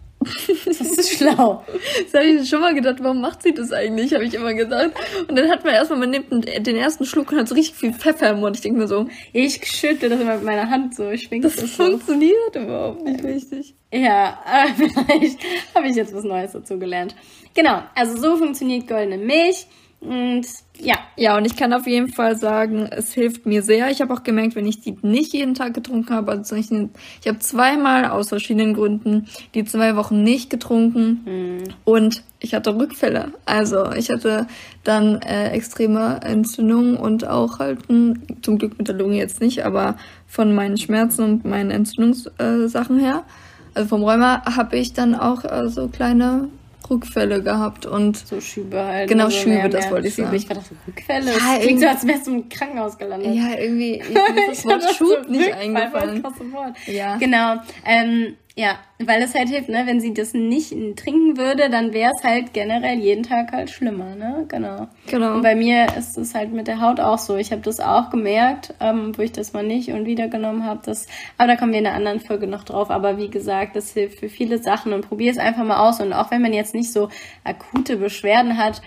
Das ist schlau. Das habe ich schon mal gedacht, warum macht sie das eigentlich? Habe ich immer gedacht. Und dann hat man erstmal, man nimmt den ersten Schluck und hat so richtig viel Pfeffer im Mund. Ich denke mir so, Ich schüttle das immer mit meiner Hand so. Ich das das so. funktioniert überhaupt nicht richtig. Ja, aber vielleicht habe ich jetzt was Neues dazu gelernt. Genau, also so funktioniert goldene Milch. Und ja, Ja, und ich kann auf jeden Fall sagen, es hilft mir sehr. Ich habe auch gemerkt, wenn ich die nicht jeden Tag getrunken habe, also ich, ich habe zweimal aus verschiedenen Gründen die zwei Wochen nicht getrunken und ich hatte Rückfälle. Also ich hatte dann äh, extreme Entzündungen und auch halt ein, zum Glück mit der Lunge jetzt nicht, aber von meinen Schmerzen und meinen Entzündungssachen äh, her, also vom Rheuma, habe ich dann auch äh, so kleine Rückfälle gehabt und so Schübe halt. Genau, also Schübe, mehr- das wollte ich Schübe. sagen. Ich war dachte, Rückfälle. Ja, das klingt irgendwie- so, als wärst du im Krankenhaus gelandet. ja, irgendwie ist mir das Wort Schub nicht eingefallen. voll krasse Wort. Ja. Genau. Ähm, ja, weil es halt hilft, ne? Wenn sie das nicht trinken würde, dann wäre es halt generell jeden Tag halt schlimmer, ne? Genau. Genau. Und bei mir ist es halt mit der Haut auch so. Ich habe das auch gemerkt, ähm, wo ich das mal nicht und wieder genommen habe. Das, aber da kommen wir in einer anderen Folge noch drauf. Aber wie gesagt, das hilft für viele Sachen und probier es einfach mal aus. Und auch wenn man jetzt nicht so akute Beschwerden hat,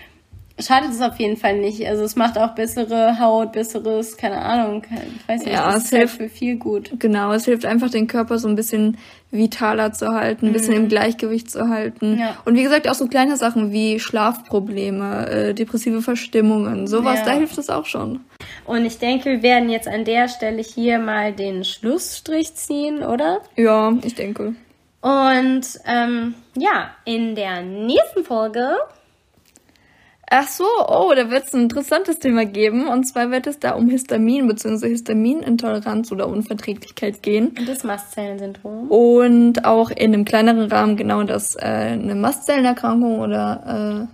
schadet es auf jeden Fall nicht. Also es macht auch bessere Haut, besseres, keine Ahnung, ich weiß nicht, Ja, es hilft. für viel gut. Genau, es hilft einfach, den Körper so ein bisschen vitaler zu halten, ein bisschen im Gleichgewicht zu halten. Mhm. Ja. Und wie gesagt, auch so kleine Sachen wie Schlafprobleme, äh, depressive Verstimmungen, sowas, Ja. da hilft es auch schon. Und ich denke, wir werden jetzt an der Stelle hier mal den Schlussstrich ziehen, oder? Ja, ich denke. Und ähm, ja, in der nächsten Folge Ach so, oh, da wird es ein interessantes Thema geben. Und zwar wird es da um Histamin bzw. Histaminintoleranz oder Unverträglichkeit gehen. das Mastzellensyndrom. Und auch in einem kleineren Rahmen genau das äh, eine Mastzellenerkrankung oder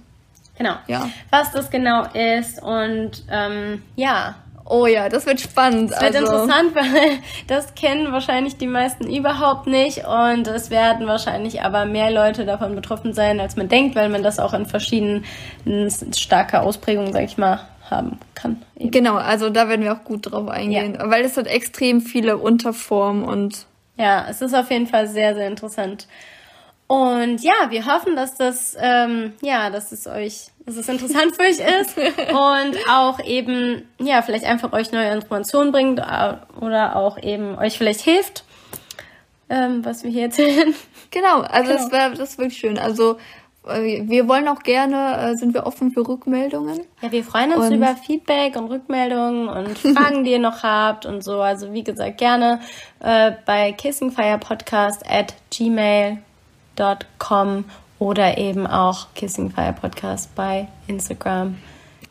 Genau. äh, ja. Was das genau ist und ähm, ja, Oh ja, das wird spannend. Es wird also, interessant, weil das kennen wahrscheinlich die meisten überhaupt nicht und es werden wahrscheinlich aber mehr Leute davon betroffen sein, als man denkt, weil man das auch in verschiedenen starker Ausprägung, sag ich mal, haben kann. Eben. Genau, also da werden wir auch gut drauf eingehen, weil es hat extrem viele Unterformen und Ja, es ist auf jeden Fall sehr, sehr interessant. Und ja, wir hoffen, dass das, ähm, ja, dass es euch, dass es interessant für euch ist und auch eben, ja, vielleicht einfach euch neue Informationen bringt äh, oder auch eben euch vielleicht hilft, ähm, was wir hier erzählen. genau, also Genau. das wäre das wirklich schön. Also äh, wir wollen auch gerne, äh, sind wir offen für Rückmeldungen. Ja, wir freuen uns Und- über Feedback und Rückmeldungen und Fragen, die ihr noch habt und so. Also wie gesagt, gerne äh, bei kissingfirepodcast at gmail.com oder eben auch kissingfirepodcast bei Instagram.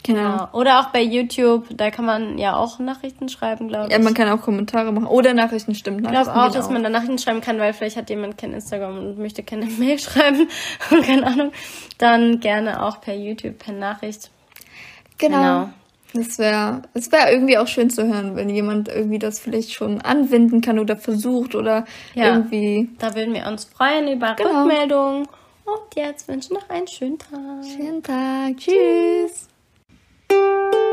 Genau. Oder auch bei YouTube, da kann man ja auch Nachrichten schreiben, glaube ich. Ja, man kann auch Kommentare machen oder Nachrichten stimmt. ich glaube auch, dass man da Nachrichten schreiben kann, weil vielleicht hat jemand kein Instagram und möchte keine Mail schreiben. keine Ahnung. Dann gerne auch per YouTube, per Nachricht. genau. Genau. Das wäre, es wäre irgendwie auch schön zu hören, wenn jemand irgendwie das vielleicht schon anwenden kann oder versucht oder Ja. irgendwie. Da würden wir uns freuen über Genau. Rückmeldungen. Und jetzt wünsche ich noch einen schönen Tag. Schönen Tag. Tschüss. Tschüss.